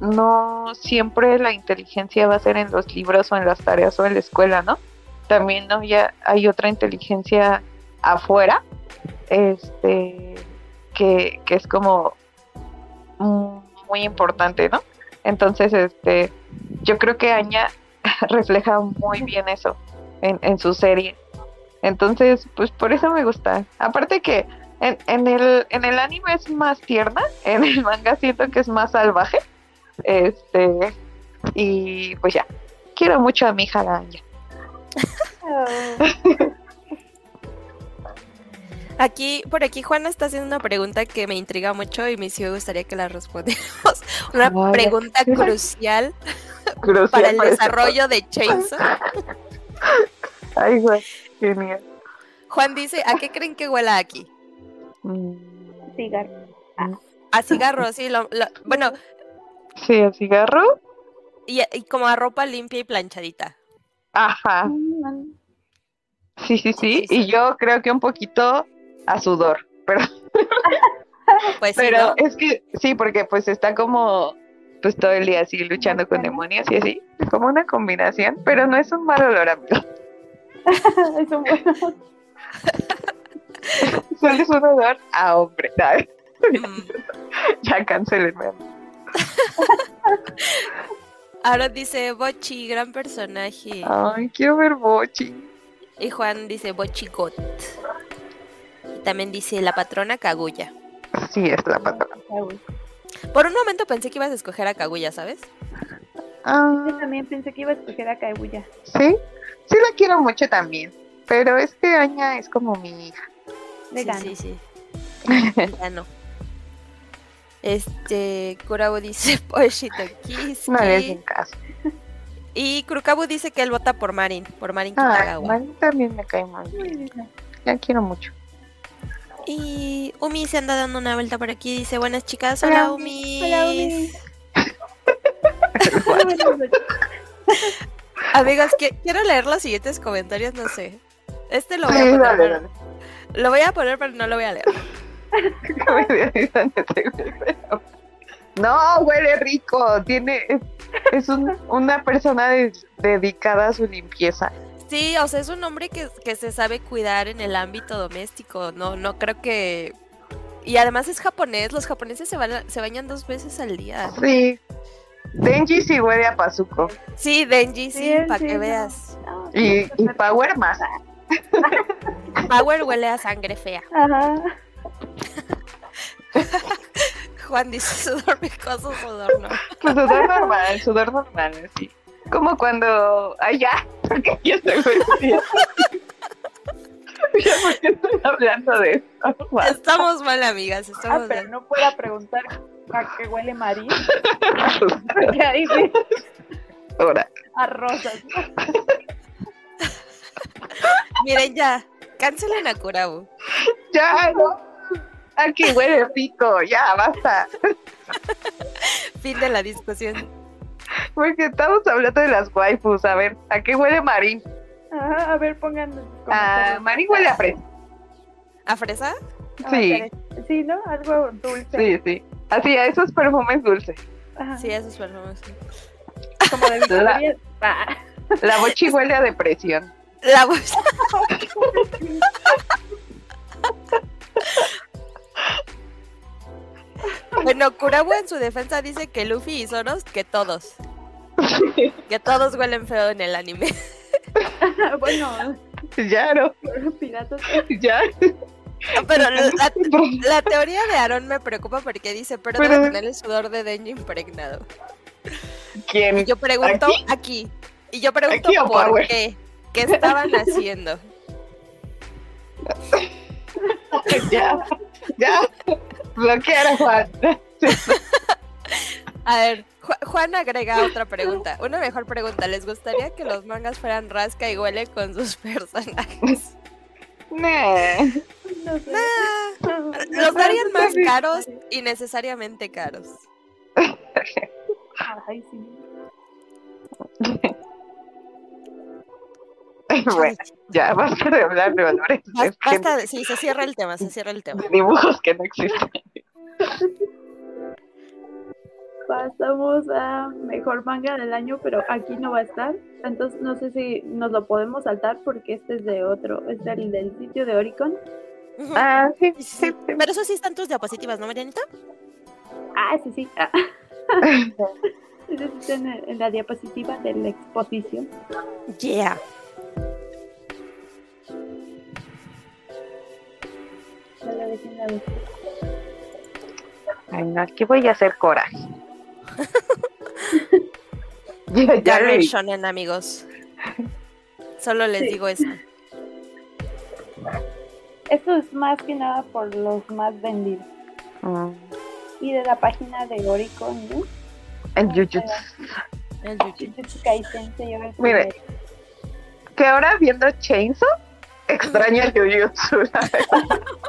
no siempre la inteligencia va a ser en los libros o en las tareas o en la escuela, ¿no? También ¿no? ya hay otra inteligencia afuera, este, que, que es como muy importante, ¿no? Entonces, este, yo creo que Aña refleja muy bien eso en, en su serie. Entonces, pues por eso me gusta. Aparte que en, en, el, en el anime es más tierna, en el manga siento que es más salvaje. Este, y pues ya, quiero mucho a mi hija Aña. Aquí, por aquí Juana está haciendo una pregunta que me intriga mucho y me gustaría que la respondiéramos. Una pregunta crucial, para el desarrollo de Chainsaw. Ay, güey, genial. Juan dice, ¿a qué creen que huela aquí? Mm. Cigarro. A cigarro, sí. bueno. Sí, a cigarro. Y, y, como a ropa limpia y planchadita. Ajá. Mm, sí, sí, sí. Y yo creo que un poquito a sudor, pero... pues pero es que sí, porque pues está como pues todo el día así luchando con demonios y así, como una combinación, pero no es un mal olor, amigo. es un buen Solo es un olor a hombre. Mm. ya cancelenme. Ahora dice Bochi, gran personaje. Ay, quiero ver Bochi. Y Juan dice Bochi Got. También dice la patrona Kaguya. Sí, es la patrona. Por un momento pensé que ibas a escoger a Kaguya, ¿sabes? Ah. Yo también pensé que iba a escoger a Kaguya. Sí, sí la quiero mucho también. Pero este Aña es como mi hija. Sí, sí, sí. ya no. Este, Kurabu dice Poshito Kiski. No le hacen caso. Y Kurukabu dice que él vota por Marin, por Marin Kitagawa. Marin también me cae mal. Ya quiero mucho. Y Umi se anda dando una vuelta por aquí. Dice, buenas chicas. Hola, Umi. Hola, Umi. Amigos, quiero leer los siguientes comentarios, no sé. Este lo voy a poner. Lo voy a poner, pero no lo voy a leer. no, huele rico. Tiene, es, una persona dedicada a su limpieza. Sí, o sea, es un hombre que, se sabe cuidar en el ámbito doméstico, no, no creo que... Y además es japonés, los japoneses se, se bañan dos veces al día. Sí. Denji sí huele a Pazuko. Sí, Denji sí, para que veas. y, y Power más. Power huele a sangre fea. Ajá. Juan dice sudor picoso, sudor no. Pues sudor normal, sudor normal, sí. Como cuando. Ay, ya, porque yo estoy hablando de eso. Estamos mal, amigas. Estamos ah, pero no pueda preguntar a qué huele María. ahí sí. Ahora. A rosas. Miren, ya. Cancelen a Kurabu. Ya, no. Aquí huele pico. Ya, basta. fin de la discusión. Porque estamos hablando de las waifus. A ver, ¿a qué huele Marín? Ajá, a ver, pongan. Ah, Marín huele a fresa. ¿A fresa? Sí. sí, ¿no? Algo dulce. Sí, sí. Así, a esos perfumes dulces. Ajá. Sí, a esos perfumes. Como de la, la bochi huele a depresión. La bochi. Bueno, Kurabu en su defensa dice que Luffy y Soros, que todos. Que todos huelen feo en el anime. bueno. Ya no. Piratas. Ya. Pero la, teoría de Aaron me preocupa porque dice, pero, debe tener el sudor de Denji impregnado. ¿Quién? Y yo pregunto aquí. Y yo pregunto por qué. ¿Qué estaban haciendo? ya, ya. Bloquear a Juan. A ver, Ju- Juan agrega otra pregunta. Una mejor pregunta. ¿Les gustaría que los mangas fueran rasca y huele con sus personajes? Nah. No sé. Los darían más caros innecesariamente caros. Ay, sí. bueno, ya basta de hablar de valores Basta, de- sí, se cierra el tema, se cierra el tema. de dibujos que no existen. Pasamos a mejor manga del año, pero aquí no va a estar. Entonces no sé si nos lo podemos saltar porque este es de otro. Es el del sitio de Oricon. Ah, sí, Sí, sí, sí. Pero eso sí están tus diapositivas, ¿no, Marianita? Ah, sí, sí. Ah. Sí está en, en la diapositiva de la exposición. Yeah. No la dejen a ver. Ay, no, aquí voy a hacer coraje. ya, ya leí. Shonen, amigos. Solo les Sí. digo eso. Esto es más que nada por los más vendidos. Mm, Y de la página de Oricon, ¿no? En Jujutsu. El. Jujutsu Kaisen se lleva el Mire. Que ahora viendo Chainsaw, extraño el Jujutsu. la verdad.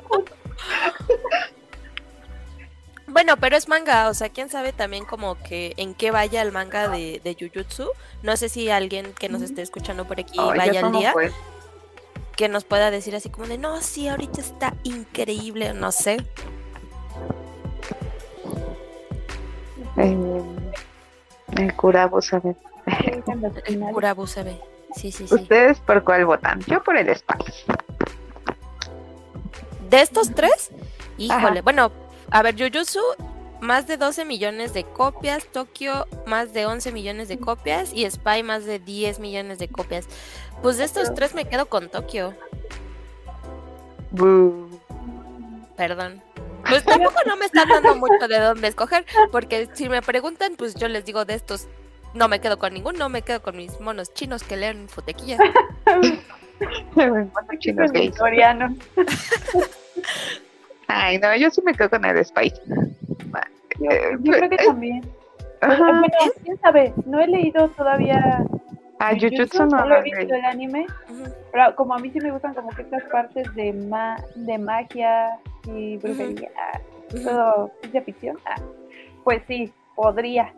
Bueno, pero es manga, o sea, quién sabe también como que en qué vaya el manga de, de Jujutsu. No sé si alguien que nos esté escuchando por aquí Ay, vaya al día, fue. que nos pueda decir así como de, no, sí, ahorita está increíble, no sé. Eh, el. En los finales. Kurabu se ve. Sí, sí, sí. ¿Ustedes por cuál votan? Yo por el Spice. De estos tres, híjole, Ajá. bueno, a ver, Jujutsu, más de 12 millones de copias, Tokio, más de 11 millones de copias y Spy, más de 10 millones de copias. Pues de estos Pero- tres me quedo con Tokio, Boo. perdón. Pues tampoco no me están dando mucho de dónde escoger, porque si me preguntan, pues yo les digo de estos, no me quedo con ninguno, me quedo con mis monos chinos que leen futequilla. Bueno, chinos Con gays. el coreano. Ay, no, yo sí me quedo con el Spice. Yo, Eh, yo creo que eh, también. Bueno, quién sabe, no he leído todavía Ah, Jujutsu no lo he visto el anime, pero como a mí sí me gustan como que estas partes de ma de magia y brujería, Ujú. todo ciencia ficción, ah, pues sí, podría,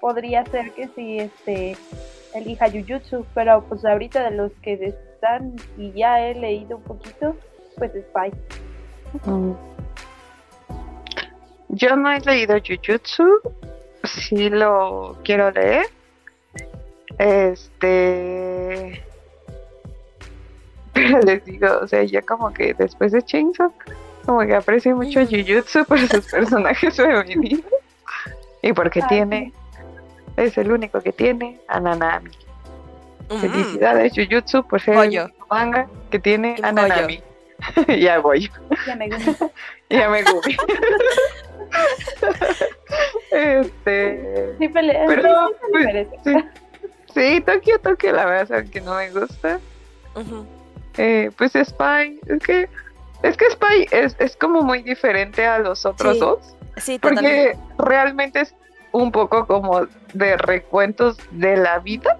podría ser que sí este elija Jujutsu, pero pues ahorita de los que están y ya he leído un poquito, pues Spy. Mm. Yo no he leído Jujutsu, sí lo quiero leer. Este. Pero les digo, o sea, ya como que después de Chainsaw, como que aprecio mucho a. Jujutsu por sus personajes femeninos. Y porque tiene, es el único que tiene a Nanami. Mm. Felicidades, Jujutsu, por ser el manga que tiene a. Nanami. ya voy. Ya me gusta. Ya me gubí. Este. Sí, pelea, Pero, sí, pues. Sí, sí, Tokio, Tokio, la verdad, saben que no me gusta. Eh, pues Spy, es que. Es que Spy es, es como muy diferente a los otros Sí, dos. Sí, totalmente. Porque realmente es un poco como de recuentos de la vida,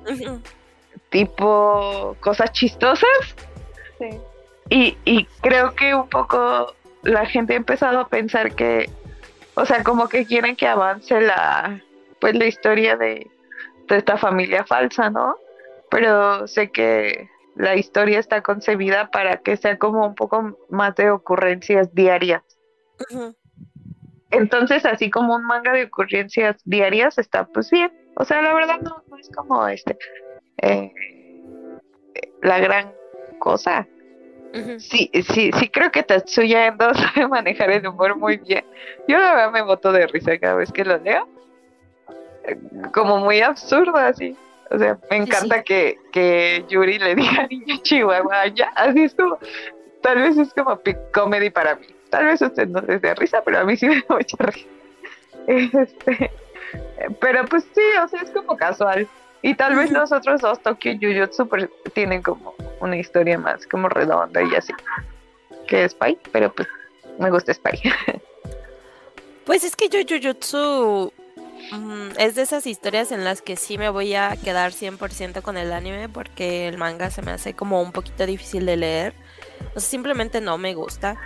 tipo cosas chistosas. Sí. Y, y creo que un poco la gente ha empezado a pensar que, o sea, como que quieren que avance la, pues la historia de, de esta familia falsa, ¿no? Pero sé que la historia está concebida para que sea como un poco más de ocurrencias diarias. Entonces, así como un manga de ocurrencias diarias está pues bien. O sea, la verdad no, no es como este eh, la gran cosa. Sí, sí, sí creo que Tatsuya Endo sabe manejar el humor muy bien. Yo la verdad me boto de risa cada vez que lo leo. Eh, Como muy absurdo así. O sea, me encanta Que, que Yuri le diga niño chihuahua ya. Así es como, tal vez es como comedy para mí. Tal vez a usted no les dé risa, pero a mí sí me da mucha risa. Este, pero pues sí, o sea, es como casual. Y tal vez los otros dos, Tokyo y Jujutsu, pues, tienen como una historia más como redonda y así. Que Spy, pero pues me gusta Spy. Pues es que yo Jujutsu mm, es de esas historias en las que sí me voy a quedar 100% con el anime porque el manga se me hace como un poquito difícil de leer. O sea, simplemente no me gusta.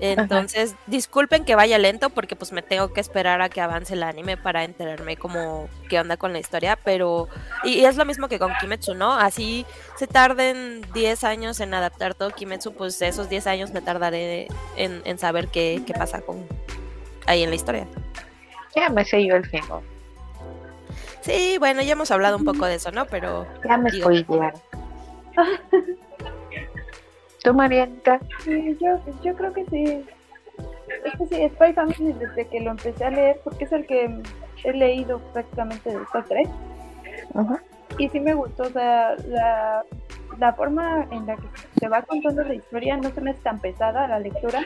Entonces, disculpen que vaya lento porque pues me tengo que esperar a que avance el anime para enterarme como qué onda con la historia, pero y, es lo mismo que con Kimetsu, ¿no? Así se tarden 10 años en adaptar todo Kimetsu, pues esos 10 años me tardaré en, en saber qué, qué, pasa con ahí en la historia. Ya me sé yo el fin. Sí, bueno, ya hemos hablado un poco de eso, ¿no? Pero ya me voy a ¿Tú, Marianita? Sí, yo, yo creo que sí. Es que sí, Spy Family desde que lo empecé a leer, porque es el que he leído prácticamente de estos tres. Y sí me gustó, o sea, la, la forma en la que se va contando la historia no se me es tan pesada la lectura.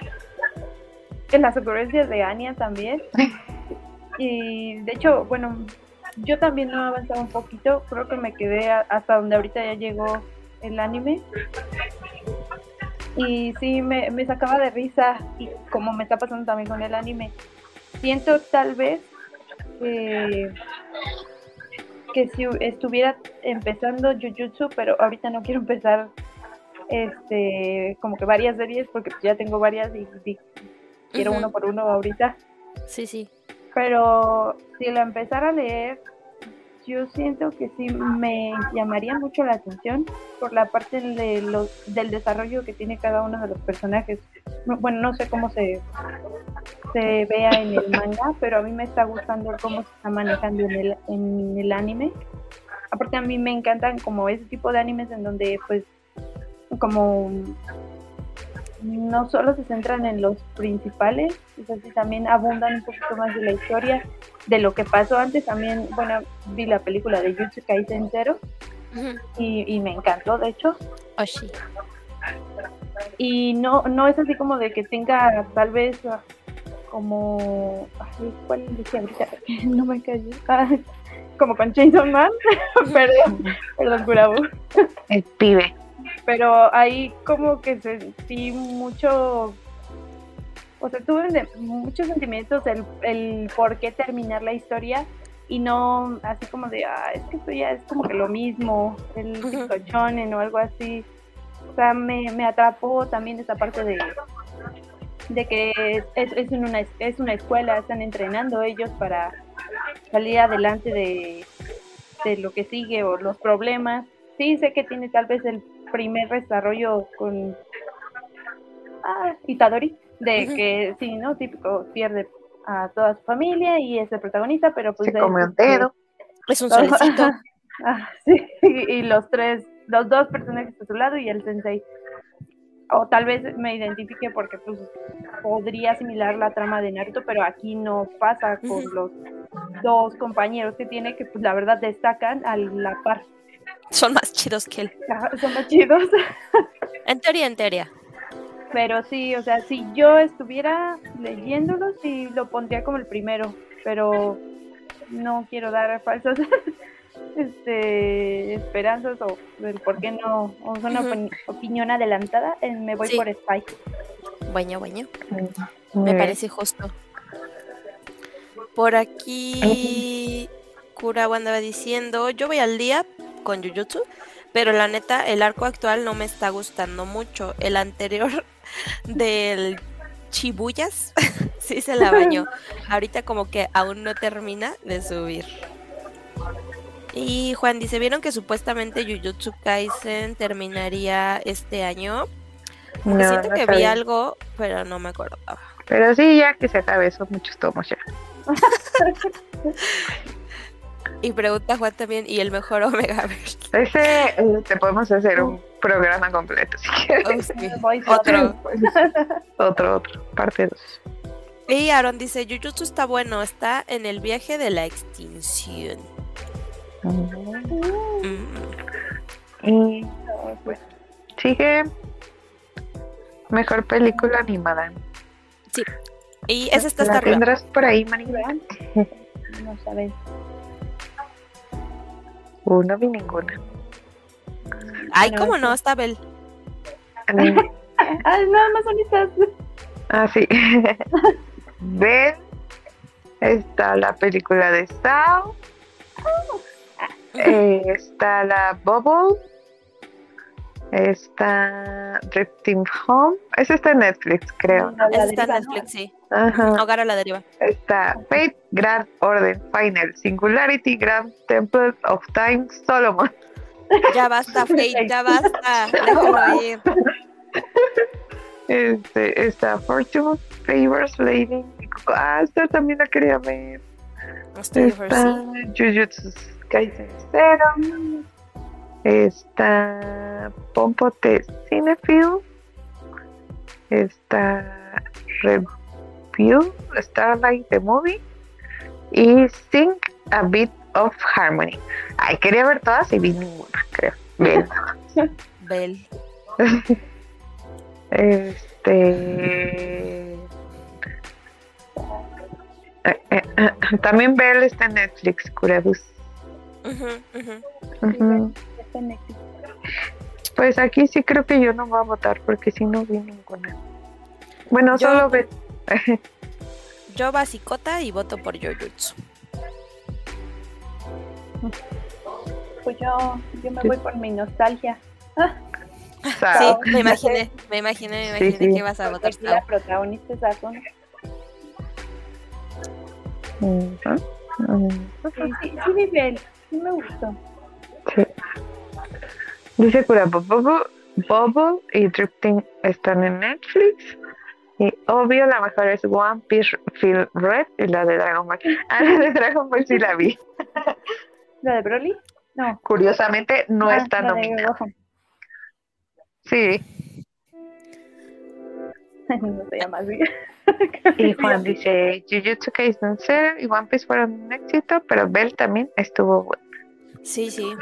En las ocurrencias de Anya también. Y de hecho, bueno, yo también no he avanzado un poquito, creo que me quedé hasta donde ahorita ya llegó el anime y sí me, me sacaba de risa y como me está pasando también con el anime siento tal vez que, que si estuviera empezando Jujutsu pero ahorita no quiero empezar este como que varias series porque ya tengo varias y, quiero uno por uno ahorita. Sí sí. Pero si lo empezara a leer yo siento que sí me llamaría mucho la atención por la parte de los, del desarrollo que tiene cada uno de los personajes. Bueno, no sé cómo se, se vea en el manga, pero a mí me está gustando cómo se está manejando en el, en el anime. Aparte a mí me encantan como ese tipo de animes en donde pues como no solo se centran en los principales, sino también abundan un poquito más de la historia, de lo que pasó antes. También, bueno, vi la película de Jutsu Kaisen entero y, me encantó, de hecho. Oh, sí. Y no, no es así como de que tenga tal vez como... ¿Cuál decía ahorita? No me callé. Ah, como con Chainsaw Man. perdón. El pibe pero ahí como que sentí mucho, o sea, tuve muchos sentimientos el, el por qué terminar la historia y no así como de, ah, es que esto ya es como que lo mismo, el uh o algo así. O sea, me, me atrapó también esa parte de, de que es, es, una, es una escuela, están entrenando ellos para salir adelante de, de lo que sigue o los problemas. Sí, sé que tiene tal vez el primer desarrollo con ah, Itadori, de que sí, ¿no? Típico, pierde a toda su familia y es el protagonista, pero pues... Se come un dedo. Es un solecito. ah, sí, y, los tres, los dos personajes a su lado y el sensei. O tal vez me identifique porque pues podría asimilar la trama de Naruto, pero aquí no pasa con los dos compañeros que tiene que pues la verdad destacan a la par. Son más chidos que él. son más chidos. en teoría, en teoría. Pero sí, o sea, si yo estuviera leyéndolo, sí lo pondría como el primero. Pero no quiero dar falsas este, esperanzas o por qué no, o una opinión adelantada. Eh, me voy por Spike. Bueno, bueno. Me parece justo. Por aquí, Cura andaba diciendo: Yo voy al día, con Jujutsu, pero la neta, el arco actual no me está gustando mucho. El anterior del Chibuyas, sí se la bañó. Ahorita como que aún no termina de subir. Y Juan dice, ¿vieron que supuestamente Jujutsu Kaisen terminaría este año? siento que vi algo, pero no me acordaba. Pero sí, ya que se acabe, son muchos tomos ya. Y pregunta Juan también, ¿y el mejor Omega Ese eh, te podemos hacer un programa completo si quieres. otro. otro, otro, parte 2. Y Aaron dice, Jujutsu está bueno, está en el viaje de la extinción. Mm. Y pues sigue mejor película animada. Sí. Y esa está hasta arriba. ¿Tendrás por ahí, Maribel? No sabes. Uno vi ninguna. Ay, ¿cómo no? Está Bel. Ay, nada más bonitas. Ah, sí. Bel Está la película de Sao. Eh, está la Bubble. Está Drifting Home. Esa está en Netflix, creo. No, está en ¿no? Netflix, sí. Ajá. A la deriva. Está Fate, Grand Order, Final, Singularity, Grand Temple of Time, Solomon. Ya basta, Fate, ya basta. Déjalo ir. Este, está Fortune, Favors, Lady. Ah, esta también la quería ver. Está. Jujutsu Kaisen Zero. Está Pompote Cinefield. Está Review, Starlight the Movie. Y Sing a Bit of Harmony. Ay, quería ver todas y vi ninguna, creo. Bien. Bell. Este. eh, eh, eh, También Bell está en Netflix, Curabus. Ujú, ujú. Ujú. Está en Netflix. Pues aquí sí creo que yo no voy a votar porque sí no vi ninguna. Bueno, Yo- solo ve. Yo basicota y voto por Jujutsu. Pues yo, yo me voy por mi nostalgia. Sí, Sao. me imaginé, me imaginé, me Sí, imaginé sí. que ibas a votar aquí la Sao. protagonista es ujú. Sí, sí, sí. Sí me gustó. Sí. Dice Cura Bubble, Bubble y Drifting están en Netflix. Y obvio, la mejor es One Piece Feel Red y la de Dragon Ball. Ah, la de Dragon Ball sí la vi. ¿La de Broly? No. Curiosamente, no Ah, está nominada. Sí. no se llama así. Y Juan dice: Jujutsu Kaisen Zero y One Piece fueron un éxito, pero Bell también estuvo bueno. Sí, sí.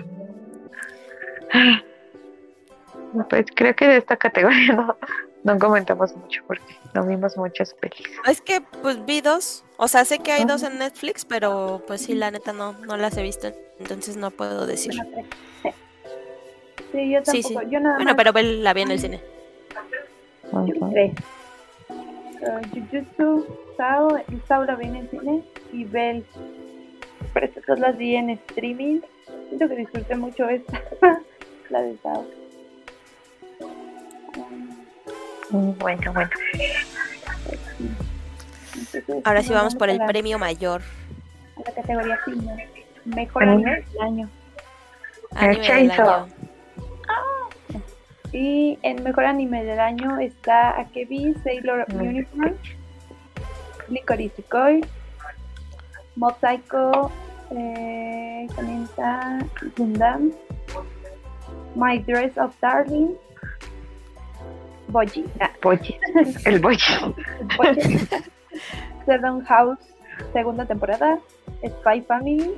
Pues creo que de esta categoría no, no comentamos mucho porque no vimos muchas pelis. Es que pues vi dos. O sea, sé que hay dos en Netflix, pero pues sí, la neta no, no las he visto. Entonces no puedo decir. Sí, yo Sí, tampoco. sí. Yo nada Bueno, más pero Bell la vi en el cine. Ujú. tres. Uh, Jujutsu, Sao, y Sao la vi en el cine y Bell. Pero estas dos las vi en streaming. Siento que disfruté mucho esta, la de Sao. Um, Bueno, bueno. Ahora sí vamos por el premio mayor. a la categoría final. Mejor ¿Anime? del año. Anime del Chainsaw. año. Y en mejor anime del año está Akebi, Sailor Mm. Uniform, Licorice Koi, Mob Psycho, eh, también está Gundam, My Dress of Darling, Boji, ah, Boyi. El. Boji, Seven House, segunda temporada, Spy Family,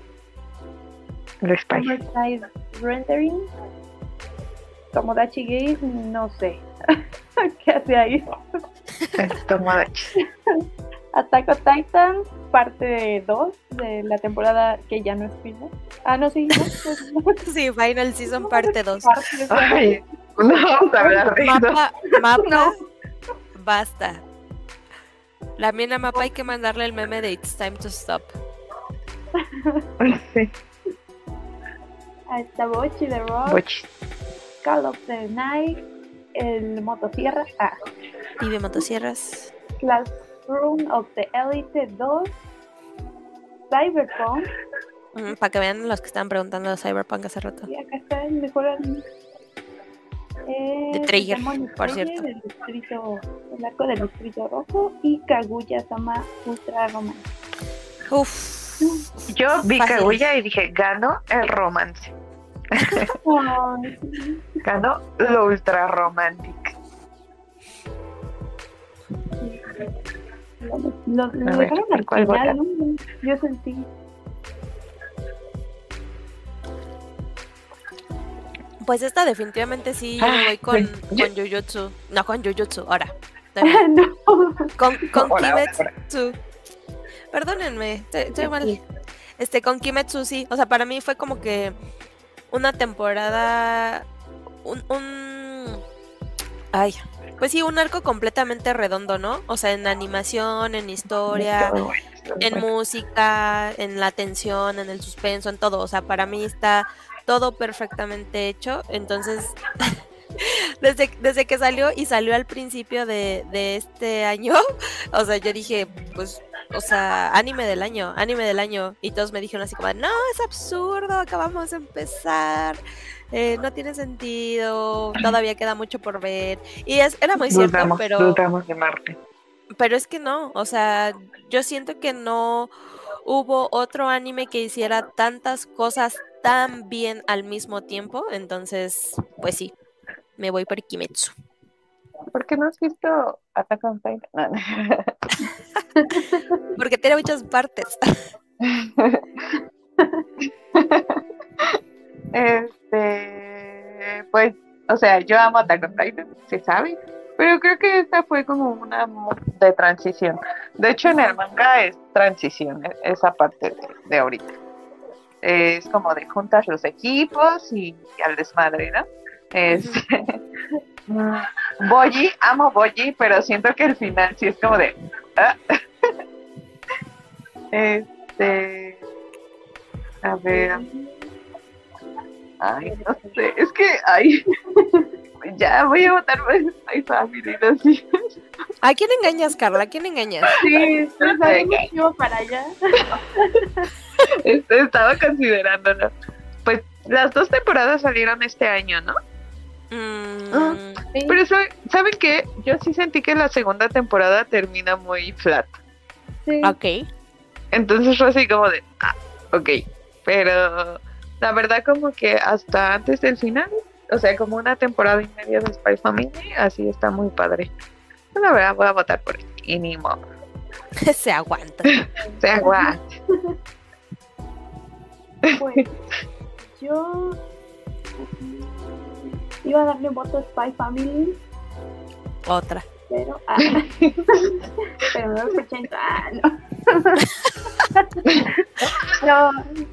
El Spy. Rendering, Tomodachi Gay, no sé. ¿Qué hace ahí? El Tomodachi. Attack on Titan, parte 2 de la temporada que ya no es final. Ah, no, sí, no, pues, Sí, Final Season parte 2. parte de- Ay, no vamos a hablar de eso. Mapa, mapa, basta. La mina mapa hay que mandarle el meme de It's Time to Stop. Sí, Ahí está Bochi The Rock, Bochi. Call of the Night, el Motosierra, ah, Vive Motosierras. Classroom of the Elite 2, Cyberpunk, para que vean los que estaban preguntando de Cyberpunk hace rato. y acá está el mejor. Eh, De Trigger, por cierto. El, distrito, el arco del distrito rojo y Kaguya Sama Ultra Romance. Uf. Yo vi Fácil. Kaguya y dije, ganó el romance. Ganó lo ultra romántico. Lo, lo- lo A ver, dejaron ¿por al cuál final, ¿no? Yo sentí. Pues esta definitivamente sí, yo me Ah, voy con, pues, yo- con Jujutsu. No, con Jujutsu, ahora. No. Con, con Hola, hola, Kimetsu. Perdónenme, estoy, estoy mal. Este, con Kimetsu sí. O sea, para mí fue como que una temporada. Un. un ay. Pues sí, un arco completamente redondo, ¿no? O sea, en animación, en historia, bueno. en música, en la tensión, en el suspenso, en todo. O sea, para mí está todo perfectamente hecho. Entonces, desde, desde que salió y salió al principio de, de este año, o sea, yo dije, pues o sea, anime del año, anime del año. Y todos me dijeron así como, no, es absurdo, acabamos de empezar, eh, no tiene sentido, todavía queda mucho por ver. Y es, era muy cierto, pero... de Marte. Pero es que no, o sea, yo siento que no hubo otro anime que hiciera tantas cosas tan bien al mismo tiempo, entonces, pues sí, me voy por Kimetsu. ¿Por qué no has visto Attack on Titan? Porque tiene muchas partes. este, pues, o sea, yo amo Attack on Titan, se sabe, pero creo que esta fue como una de transición. De hecho, en el manga es transición, e-, esa parte de, ahorita. Es como de juntas los equipos y, al desmadre, ¿no? Este, Boyi, amo Boyi, pero siento que el final sí es como de. Ah. este. A ver. Ay, no sé. Es que. Ay. ya voy a votar por Spy Family, ¿A quién engañas, Carla? ¿A quién engañas? Sí, para allá. Este, estaba considerándolo. Pues las dos temporadas salieron este año, ¿no? Ah, pero ¿saben qué? Yo sí sentí que la segunda temporada termina muy flat. Ok. Entonces fue así como de, ah, ok. Pero la verdad como que hasta antes del final, o sea, como una temporada y media de Spy Family, así está muy padre. La verdad voy a votar por él. Y ni modo. Se aguanta. Se aguanta. Pues yo iba a darle voto a Spy Family. Otra. Pero, ah, pero no ah, no. no,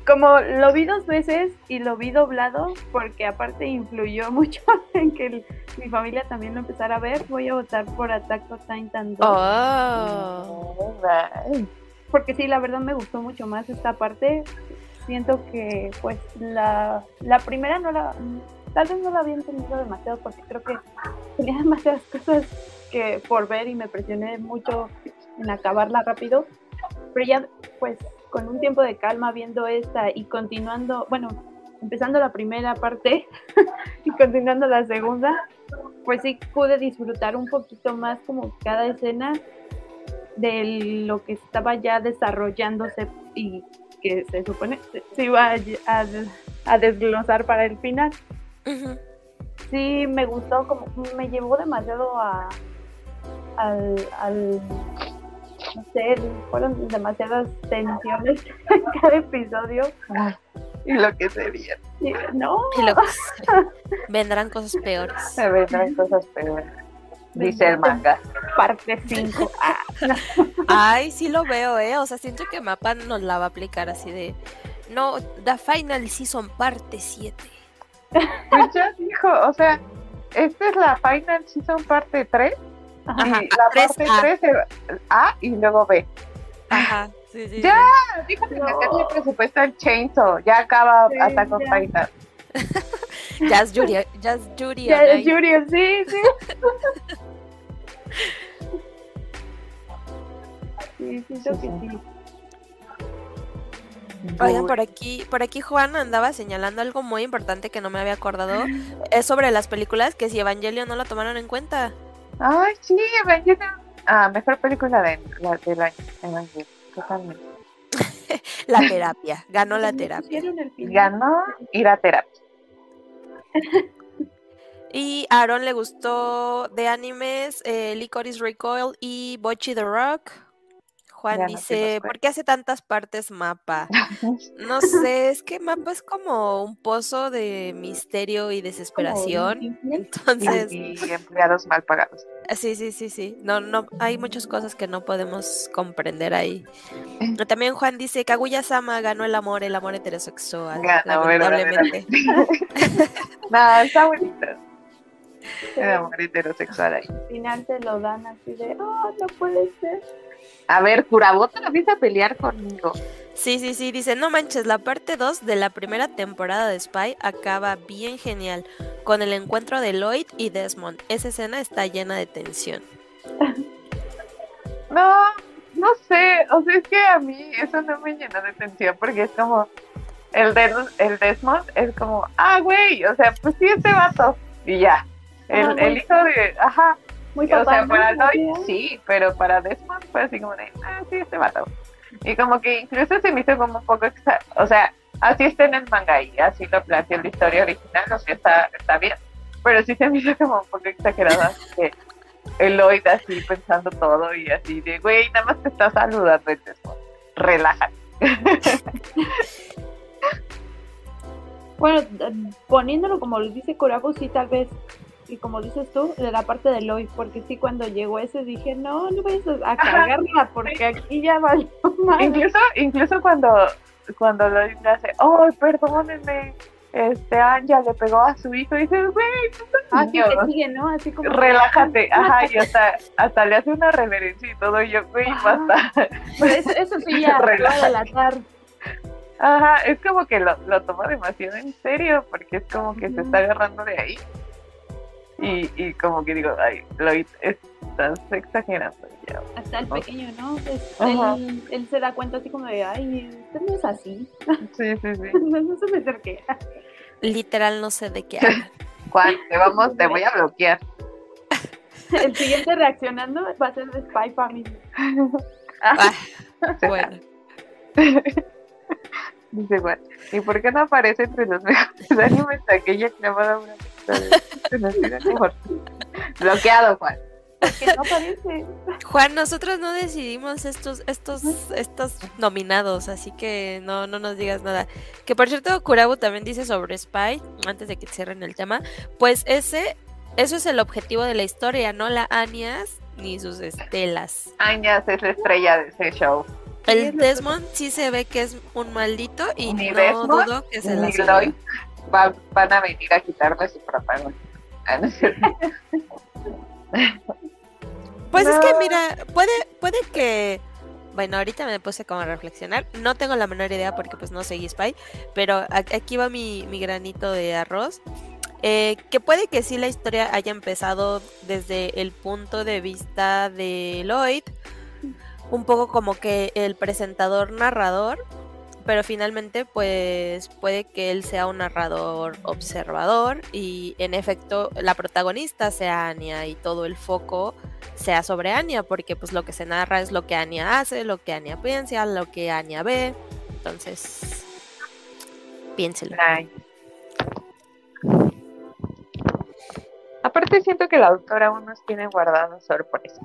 como lo vi dos veces y lo vi doblado, porque aparte influyó mucho en que mi familia también lo empezara a ver, voy a votar por Attack on Titan 2. Oh. Porque sí, la verdad me gustó mucho más esta parte. Siento que pues la, la primera no la Tal vez no la había entendido demasiado porque creo que tenía demasiadas cosas que por ver y me presioné mucho en acabarla rápido. Pero ya, pues, con un tiempo de calma viendo esta y continuando, bueno, empezando la primera parte y continuando la segunda, pues sí pude disfrutar un poquito más como cada escena de lo que estaba ya desarrollándose y que se supone se iba a, a desglosar para el final. Sí, me gustó, como me llevó demasiado a al, al no sé, fueron demasiadas tensiones en cada episodio. y lo que se viene. No. vendrán cosas peores. Se vendrán cosas peores. Dice el manga. Parte 5. Ah. Ay, sí lo veo, ¿eh? O sea, siento que Mapa nos la va a aplicar así de. No, The Final Season parte 7. Pues ya dijo, o sea, esta es la Final Season parte 3. Ajá, y la parte 3 A y luego B. Ajá, sí, sí. Ya, díjate no. meterle presupuesto al Chainsaw, ya acaba sí, hasta con ya. Titan. Jazz Yuri, Jazz Yuri. Jazz Yuri, sí, sí. sí, siento que sí. Oigan, por aquí, por aquí Juan andaba señalando algo muy importante que no me había acordado. Es sobre las películas que si Evangelion no lo tomaron en cuenta. Ay, sí, Evangelion. Ah, mejor película de, la, del año. Evangelion, totalmente. la terapia, ganó la terapia. Ganó ir a terapia. Y a Aaron le gustó de animes eh, Licorice Recoil y Bochi the Rock. Juan dice, ¿por qué hace tantas partes mapa? No sé, es que mapa es como un pozo de misterio y desesperación. Entonces. Y, empleados mal pagados. Ah, sí, sí, sí, sí. No, no, hay muchas cosas que no podemos comprender ahí. También Juan dice, Kaguya Sama ganó el amor, el amor heterosexual. Ganó, lamentablemente. no, está bonito. El amor heterosexual ahí. Al final te lo dan así de, oh, no puede ser. A ver, Curabota empieza a pelear conmigo. Sí, sí, sí, dice, no manches, la parte 2 de la primera temporada de Spy acaba bien genial, con el encuentro de Lloyd y Desmond. Esa escena está llena de tensión. No, no sé, o sea, es que a mí eso no me llena de tensión porque es como, el, el Desmond es como, ah, güey, o sea, pues sí, este vato, y ya. El, el hijo de, ajá, Muy o sea, papá, ¿no? para Lloyd sí, pero para Desmond fue así como de, ah, sí, este vato. Y como que incluso se me hizo como un poco, exa- o sea, así está en el manga y así lo planteó la historia original, o sea, está, está bien. Pero sí se me hizo como un poco exagerado, así que el Lloyd así pensando todo y así de, güey, nada más te está saludando el Desmond. Relájate. Bueno, poniéndolo como lo dice Kurabo, sí, tal vez, y como dices tú, de la parte de Lloyd, porque sí, cuando llegó ese dije, no, no vayas a, cagarla, porque aquí ya valió mal. Incluso, incluso cuando, cuando Lloyd le hace, oh, perdónenme, este Anja le pegó a su hijo y dices, güey, Así que sigue, ¿no? Así como. relájate, ajá, y hasta, hasta le hace una reverencia y todo, y yo, güey, basta. Pero eso, eso sí ya te va a delatar. Ajá, es como que lo, lo toma demasiado en serio, porque es como que se está agarrando de ahí. Y, y como que digo, ay, Lloyd, estás exagerando ya. Hasta el pequeño, ¿no? Es- Ajá. él, él se da cuenta así como de, ay, usted no es así. Sí, sí, sí. No, no se me acerque. Literal no sé de qué hablan. Juan, te vamos, te voy a bloquear. El siguiente reaccionando va a ser de Spy Family. Ah, bueno, Dice Juan, ¿y por qué no aparece entre los mejores animes aquella clavada una bloqueado, Juan? Que no parece. Juan, nosotros no decidimos estos, estos, estos nominados, así que no, no nos digas nada. Que por cierto, Kurabu también dice sobre Spy, antes de que cierren el tema, pues ese, eso es el objetivo de la historia, no la Anias ni sus estelas. Añas es la estrella de ese show. El Desmond sí se ve que es un maldito y Ni no Desmond, dudo que se la Ni suelte. Lloyd va- van a venir a quitarme su protagonismo. Ah, no es cierto. Pues es que mira, puede, puede que. Bueno, ahorita me puse como a reflexionar. No tengo la menor idea porque pues no seguí Spy. Pero aquí va mi, mi granito de arroz. Eh, que puede que sí la historia haya empezado desde el punto de vista de Lloyd. Un poco como que el presentador narrador. Pero finalmente pues puede que él sea un narrador observador. Y en efecto la protagonista sea Anya y todo el foco sea sobre Anya, porque pues lo que se narra es lo que Anya hace, lo que Anya piensa, lo que Anya ve. Entonces, piénselo. Ay. Aparte siento que la autora aún nos tiene guardadas sorpresas.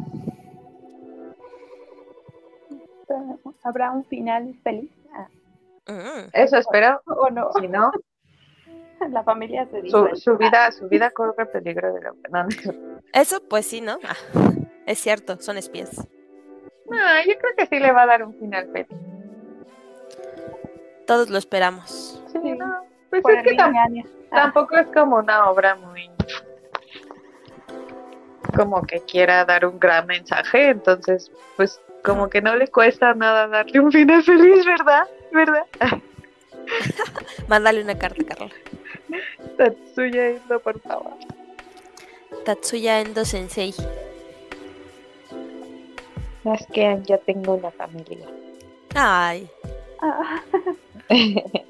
¿Habrá un final feliz? Ah, Mm. Eso espero. ¿O no? Si no, La familia se su, su vida, su vida corre peligro de la no, no. Eso pues sí, ¿no? Ah, es cierto, son espías. No, yo creo que sí le va a dar un final feliz. Todos lo esperamos. Sí, no. Pues Por es que. Ah, tampoco es como una obra muy como que quiera dar un gran mensaje, entonces pues como que no le cuesta nada darle un final feliz, ¿verdad? ¿Verdad? Mándale una carta, Carla. Tatsuya Endo, por favor. Tatsuya Endo Sensei. Es que ya tengo una familia. Ay, ah.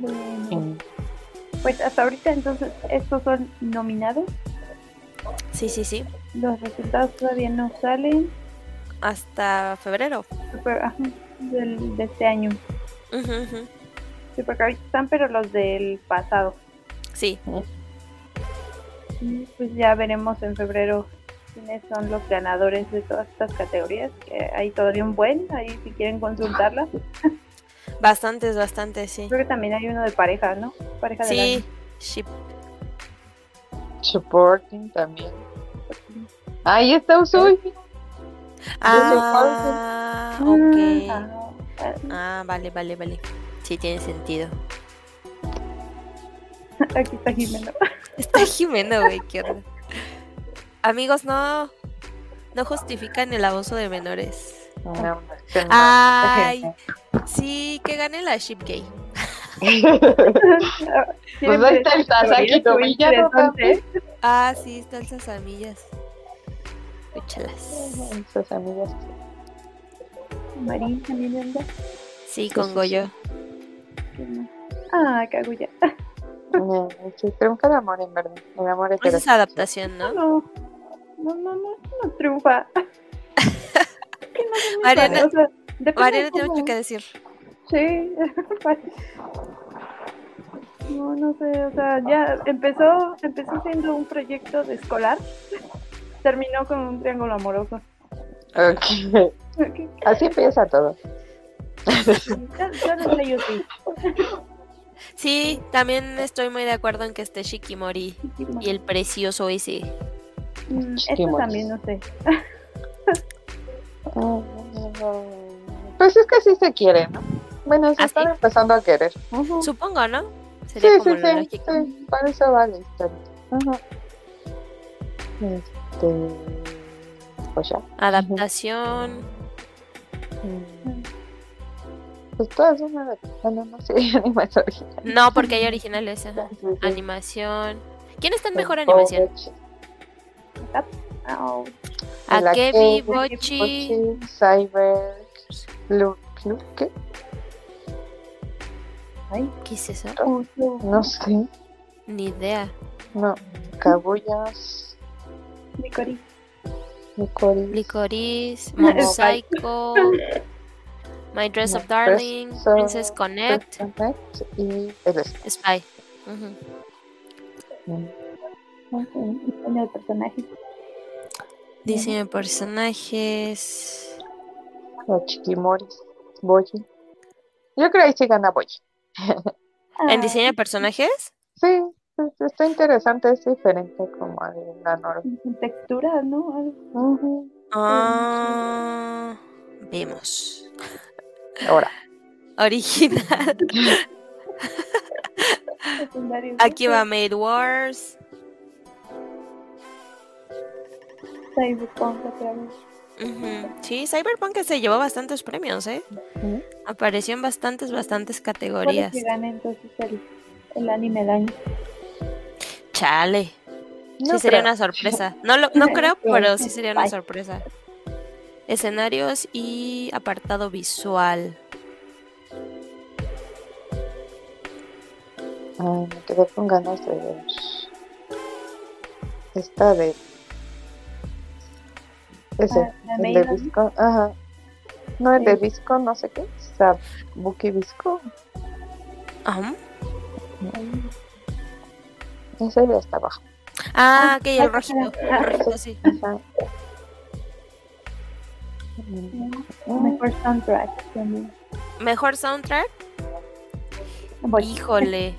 Bueno, pues hasta ahorita entonces estos son nominados. sí, sí, sí. Los resultados todavía no salen Hasta febrero. pero, ajá, del- de este año. Ujú, ujú. Sí, porque ahorita están, pero los del pasado. Sí, Y pues ya veremos en febrero quiénes son los ganadores de todas estas categorías. Que hay todavía un buen, ahí si quieren consultarlas. bastantes, bastantes, sí. Creo que también hay uno de pareja, ¿no? Pareja Sí, año. ship. Supporting también. Ahí está Usui. Ah, ok. ah, ah, Ah, vale, vale, vale. Sí, tiene sentido. aquí está Jimena. Está Jimena, güey, qué onda. Amigos, no. no justifican el abuso de menores. No. Ay, sí, que gane la ship gay. Pues ahí está el Sasaki Tobilla, ¿no, interesante. Ah, sí, están esas amillas. Escúchalas. Sus amigas. Marín también anda. Sí, con Goyo. Ah, Kaguya. Eh, Sí, triunfa el amor, en verdad. El amor es Pues es adaptación, ¿no? No, no, no, no, no triunfa. No Mariana- o sea, Mariana tiene mucho que decir. Sí. No, no sé, o sea, ya empezó, empezó siendo un proyecto de escolar, terminó con un triángulo amoroso. Ok. ¿Qué- Así empieza todo. Ya no sé yo sí. Sí, también estoy muy de acuerdo en que esté Shikimori y el precioso ese. Mm, Esto también no sé. Pues es que sí se quiere, ¿no? Bueno, se ¿Ah, están sí? empezando a querer. Ujú. Supongo, ¿no? Sí, Sería sí, como lo sí, lógico. sí, para eso va la historia. Ajá. Este. Pues ya. Adaptación. Mm. Pues todas son. Bueno, no sé, originales. No, porque hay originales. ajá. Sí, sí. Animación. ¿Quién está en Con mejor animación? Au. la Akebi, Kebi, Bochi. Cyber, Lu, Lu- ¿qué? Ay, ¿Qué es eso? uh, No sé. Ni idea. No. Kabuyas, Licorice. Licorice. Licorice, Psycho, My Dress No, of Darling, Dress Princess Connect, Connect y el Spy. Ujú. Depende del personaje. Diseño de personajes. Los chiquimoris. Boji. Yo creo que ahí sí gana Boji. ¿En Ah, diseño de personajes? Sí, está interesante, es diferente como a la textura, ¿no? Ah, vemos. Ahora, Original. Aquí va Made Wars. Cyberpunk otra vez. Sí, Cyberpunk se llevó bastantes premios, ¿eh? Apareció en bastantes, bastantes categorías. que gane entonces el, el anime del año. Chale. no sí, sería creo. una sorpresa. No, lo, no creo, Pero pero sí sería una sorpresa. Escenarios y apartado visual. Ay, me quedé con ganas de ver. Esta de. Ese, Ah, el de Maiden. Visco. Ajá. No, el de. Visco, no sé qué. Sabuki Visco. Ajá. Ese ya está abajo. Ah, Ah, ok, el ah, rojito. ah, El rojito, sí. Ajá. Mejor soundtrack también. Mejor soundtrack. Voy. Híjole.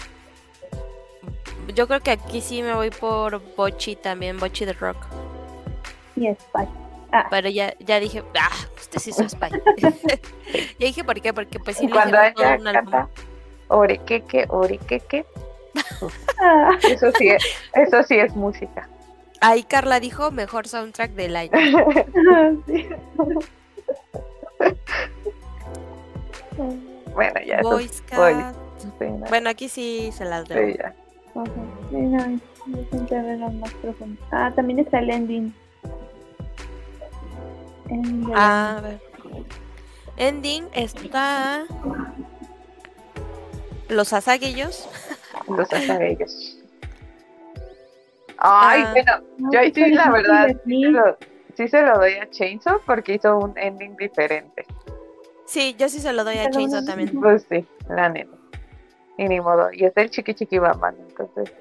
Yo creo que aquí sí me voy por Bochi también, Bochi de Rock. Y Spy. Pero ya, ya dije, ah, usted sí es Spy. ya dije por qué, porque pues sí le Cuando hicieron todo un álbum. Orequeque, Orequeque. Ah, Eso sí es, eso sí es música. Ahí Carla dijo mejor soundtrack del año. sí. bueno, ya. Boy Scout. Bueno, aquí sí se las sí, debo. ya. Ajá. Sí, no, más profundo. Ah, también está el ending. Ending Ah, a ver. Ending está. Los asaguillos. Los ellos. Ay, Ah. bueno, año. yo ahí sí, la No, verdad, sí, se, lo, sí se lo doy a Chainsaw porque hizo un ending diferente. Sí, yo sí se lo doy a Pero Chainsaw no- también. Pues sí, la neta. Y ni modo. Y es el chiqui chiqui bambán, entonces.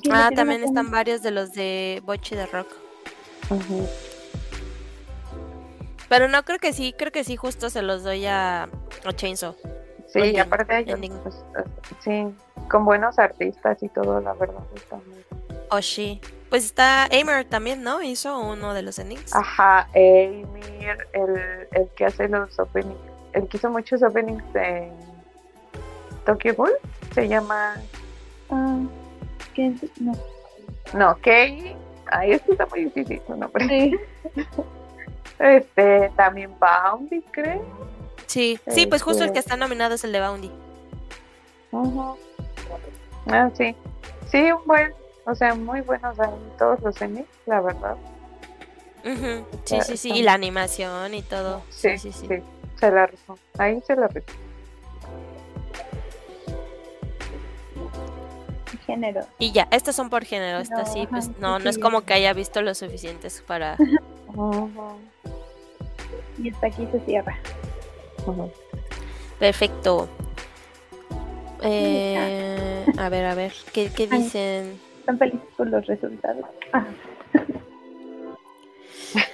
¿Quién le Ah, también están varios de los de Boche de Rock. ujú. Pero no creo que sí, creo que sí, justo se los doy a, a Chainsaw. Sí, y aparte hay ending. pues, sí, con buenos artistas y todo, la verdad. Está muy... Oshi. Pues está Aimer también, ¿no? Hizo uno de los endings. Ajá, Emir, el, el que hace los openings, el que hizo muchos openings en Tokyo Ghoul, se llama, ¿quién? No. no, Kei Ay, esto está muy difícil su nombre. Sí. Este, también Boundy, creo. Sí, sí, pues justo el que Este- está nominado es el de Boundy. Ah, sí. Sí, un buen, o sea, muy buenos en todos los Emmy, la verdad. Sí, sí, sí, y Está- la animación y todo. Sí, sí, sí. Se la razón. Ahí se la razón. Género. Y ya, estas son por género, estas No, sí, pues no, sí, no es sí, como que haya visto lo suficientes para... Y hasta aquí se cierra. Perfecto. Eh, a ver, a ver, ¿qué, qué Ay. dicen? ¿Están felices por los resultados? Ah,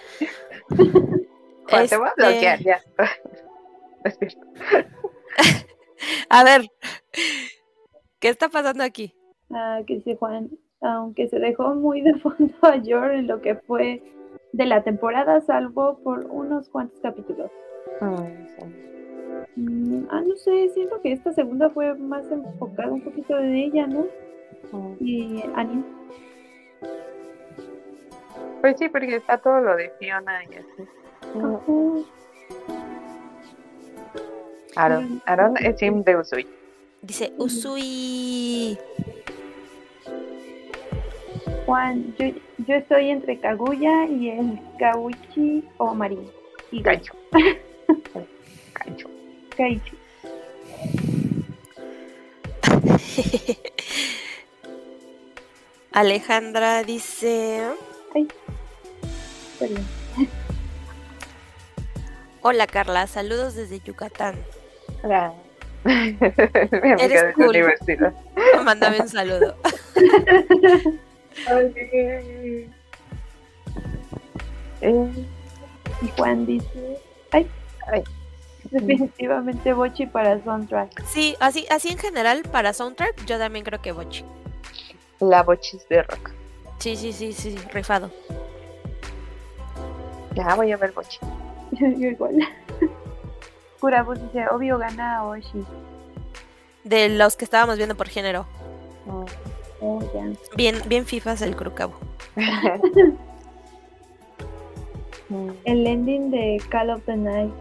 Juan, te voy a Este, bloquear, ya. Es cierto. A ver, ¿qué está pasando aquí? ah, que dice Juan, aunque se dejó muy de fondo a Yor en lo que fue de la temporada, salvo por unos cuantos capítulos. Mm, sí. Mm, ah, no sé, siento que esta segunda fue más enfocada un poquito de ella, ¿no? Y Annie. Pues sí, porque está todo lo de Fiona y así. Aaron, Aaron es Team de Usui. Dice Usui. Juan, yo, yo estoy entre Kaguya y el Kawichi o Marin. Y Kaicho. Alejandra dice, Perdón. hola Carla, saludos desde Yucatán. Hola. Amiga Eres cool. universidad. Mándame un saludo. Eh, Y Juan dice, ay, definitivamente Bochi para soundtrack. Sí, así, así en general para soundtrack yo también creo que Bochi. la bochis de rock. Sí, sí, sí, sí, rifado. Ya voy a ver bochi. Yo, igual. Kurabus dice, obvio gana Oshi. De los que estábamos viendo por género. Mm. Oh. Bien, bien fifas el Crucabo. Mm. El ending de Call of the Night.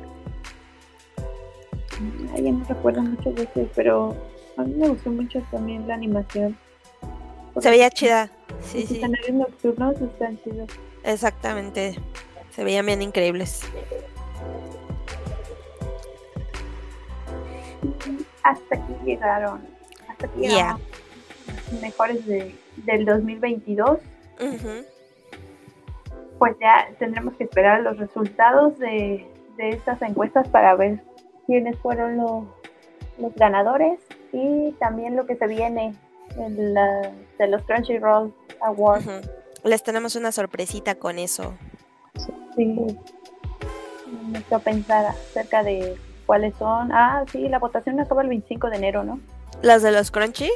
Ay, ya no recuerdo mucho de ese, pero a mí me gustó mucho también la animación. Se veía chida. Sí, Los sí, escenarios nocturnos están chidos. exactamente. Se veían bien increíbles. Hasta aquí llegaron. Hasta aquí Yeah. llegaron los mejores de, del 2022. Ujú. Pues ya tendremos que esperar los resultados de, de estas encuestas para ver quiénes fueron los, los ganadores y también lo que se viene en la- de los Crunchyroll Awards. Les tenemos una sorpresita con eso. Sí. Me hizo pensar acerca de cuáles son. Ah, sí, la votación acaba el 25 de enero, ¿no? ¿Las de los Crunchy?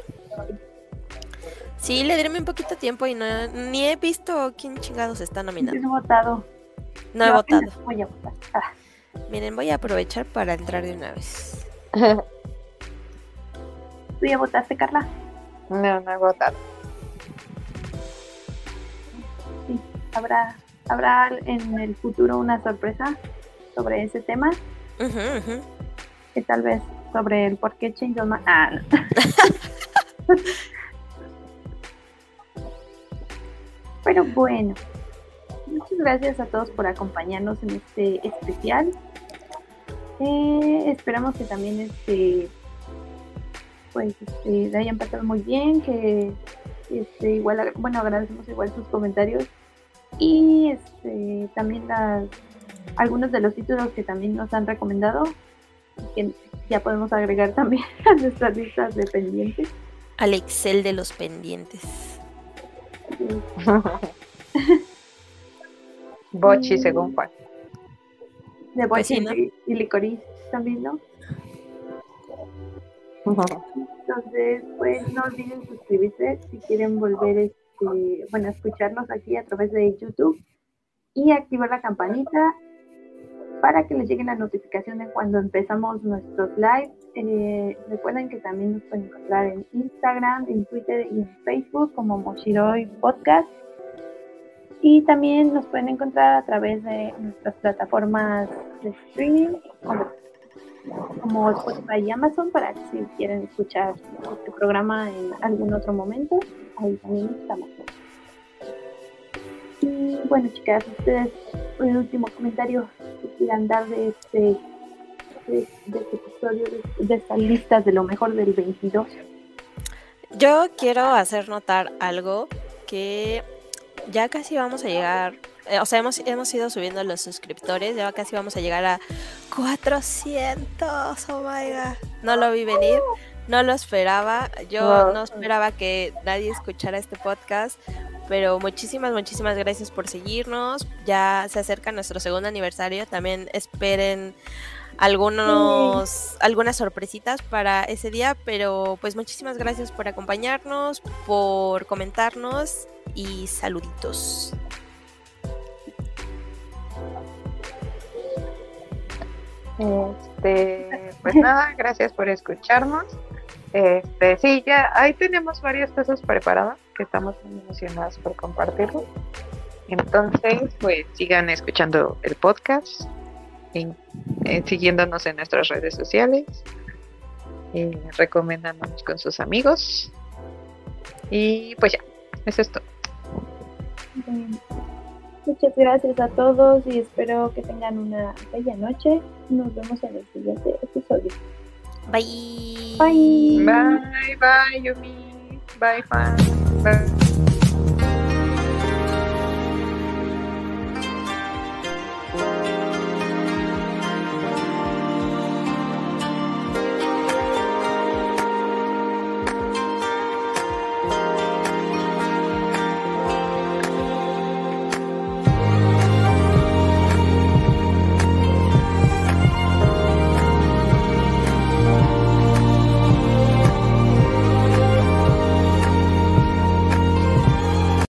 Sí, le diré un poquito tiempo y no, ni he visto quién chingados está He nominado. votado. No he Yo votado. Voy a votar. Ah, Miren, voy a aprovechar para entrar de una vez. ¿Tú ya votaste, Carla? No, no he votado. Sí. ¿Habrá, ¿Habrá en el futuro una sorpresa sobre ese tema? Ujú. Que tal vez sobre el por qué Man. Ah, no. Pero bueno, muchas gracias a todos por acompañarnos en este especial. Eh, esperamos que también este pues este, le hayan pasado muy bien, que este, igual bueno agradecemos igual sus comentarios y este también las algunos de los títulos que también nos han recomendado que ya podemos agregar también a nuestras listas de pendientes. Al Excel de los pendientes. Bochi, Mm. según Juan. De Pues sí, Bochi ¿no? y, y Licorice también, ¿no? Entonces, pues no olviden suscribirse si quieren volver, este, bueno, escucharnos aquí a través de YouTube y activar la campanita para que les lleguen las notificaciones cuando empezamos nuestros live. Eh, recuerden que también nos pueden encontrar en Instagram, en Twitter y en Facebook como Moshiroi Podcast. Y también nos pueden encontrar a través de nuestras plataformas de streaming como, como Spotify y Amazon para que si quieren escuchar este programa en algún otro momento, ahí también estamos. Y bueno, chicas, ustedes, un último comentario que quieran dar de este, de, este episodio, de, de estas listas de lo mejor del 22. Yo quiero hacer notar algo que ya casi vamos a llegar, eh, o sea, hemos, hemos ido subiendo los suscriptores, ya casi vamos a llegar a 400, oh my god, no lo vi venir, no lo esperaba, yo no esperaba que nadie escuchara este podcast, pero muchísimas, muchísimas gracias por seguirnos, ya se acerca nuestro segundo aniversario, también esperen algunos algunas sorpresitas para ese día, pero pues muchísimas gracias por acompañarnos, por comentarnos y saluditos. Este, pues nada, gracias por escucharnos. Este, sí, ya ahí tenemos varias cosas preparadas que estamos muy emocionadas por compartirlo. Entonces, pues sigan escuchando el podcast, en, siguiéndonos en nuestras redes sociales, eh, recomendándonos con sus amigos. Y pues ya, eso es todo. Muchas gracias a todos y espero que tengan una bella noche. Nos vemos en el siguiente episodio. Bye. Bye. Bye, bye, Yumi. Bye, fan. Bye.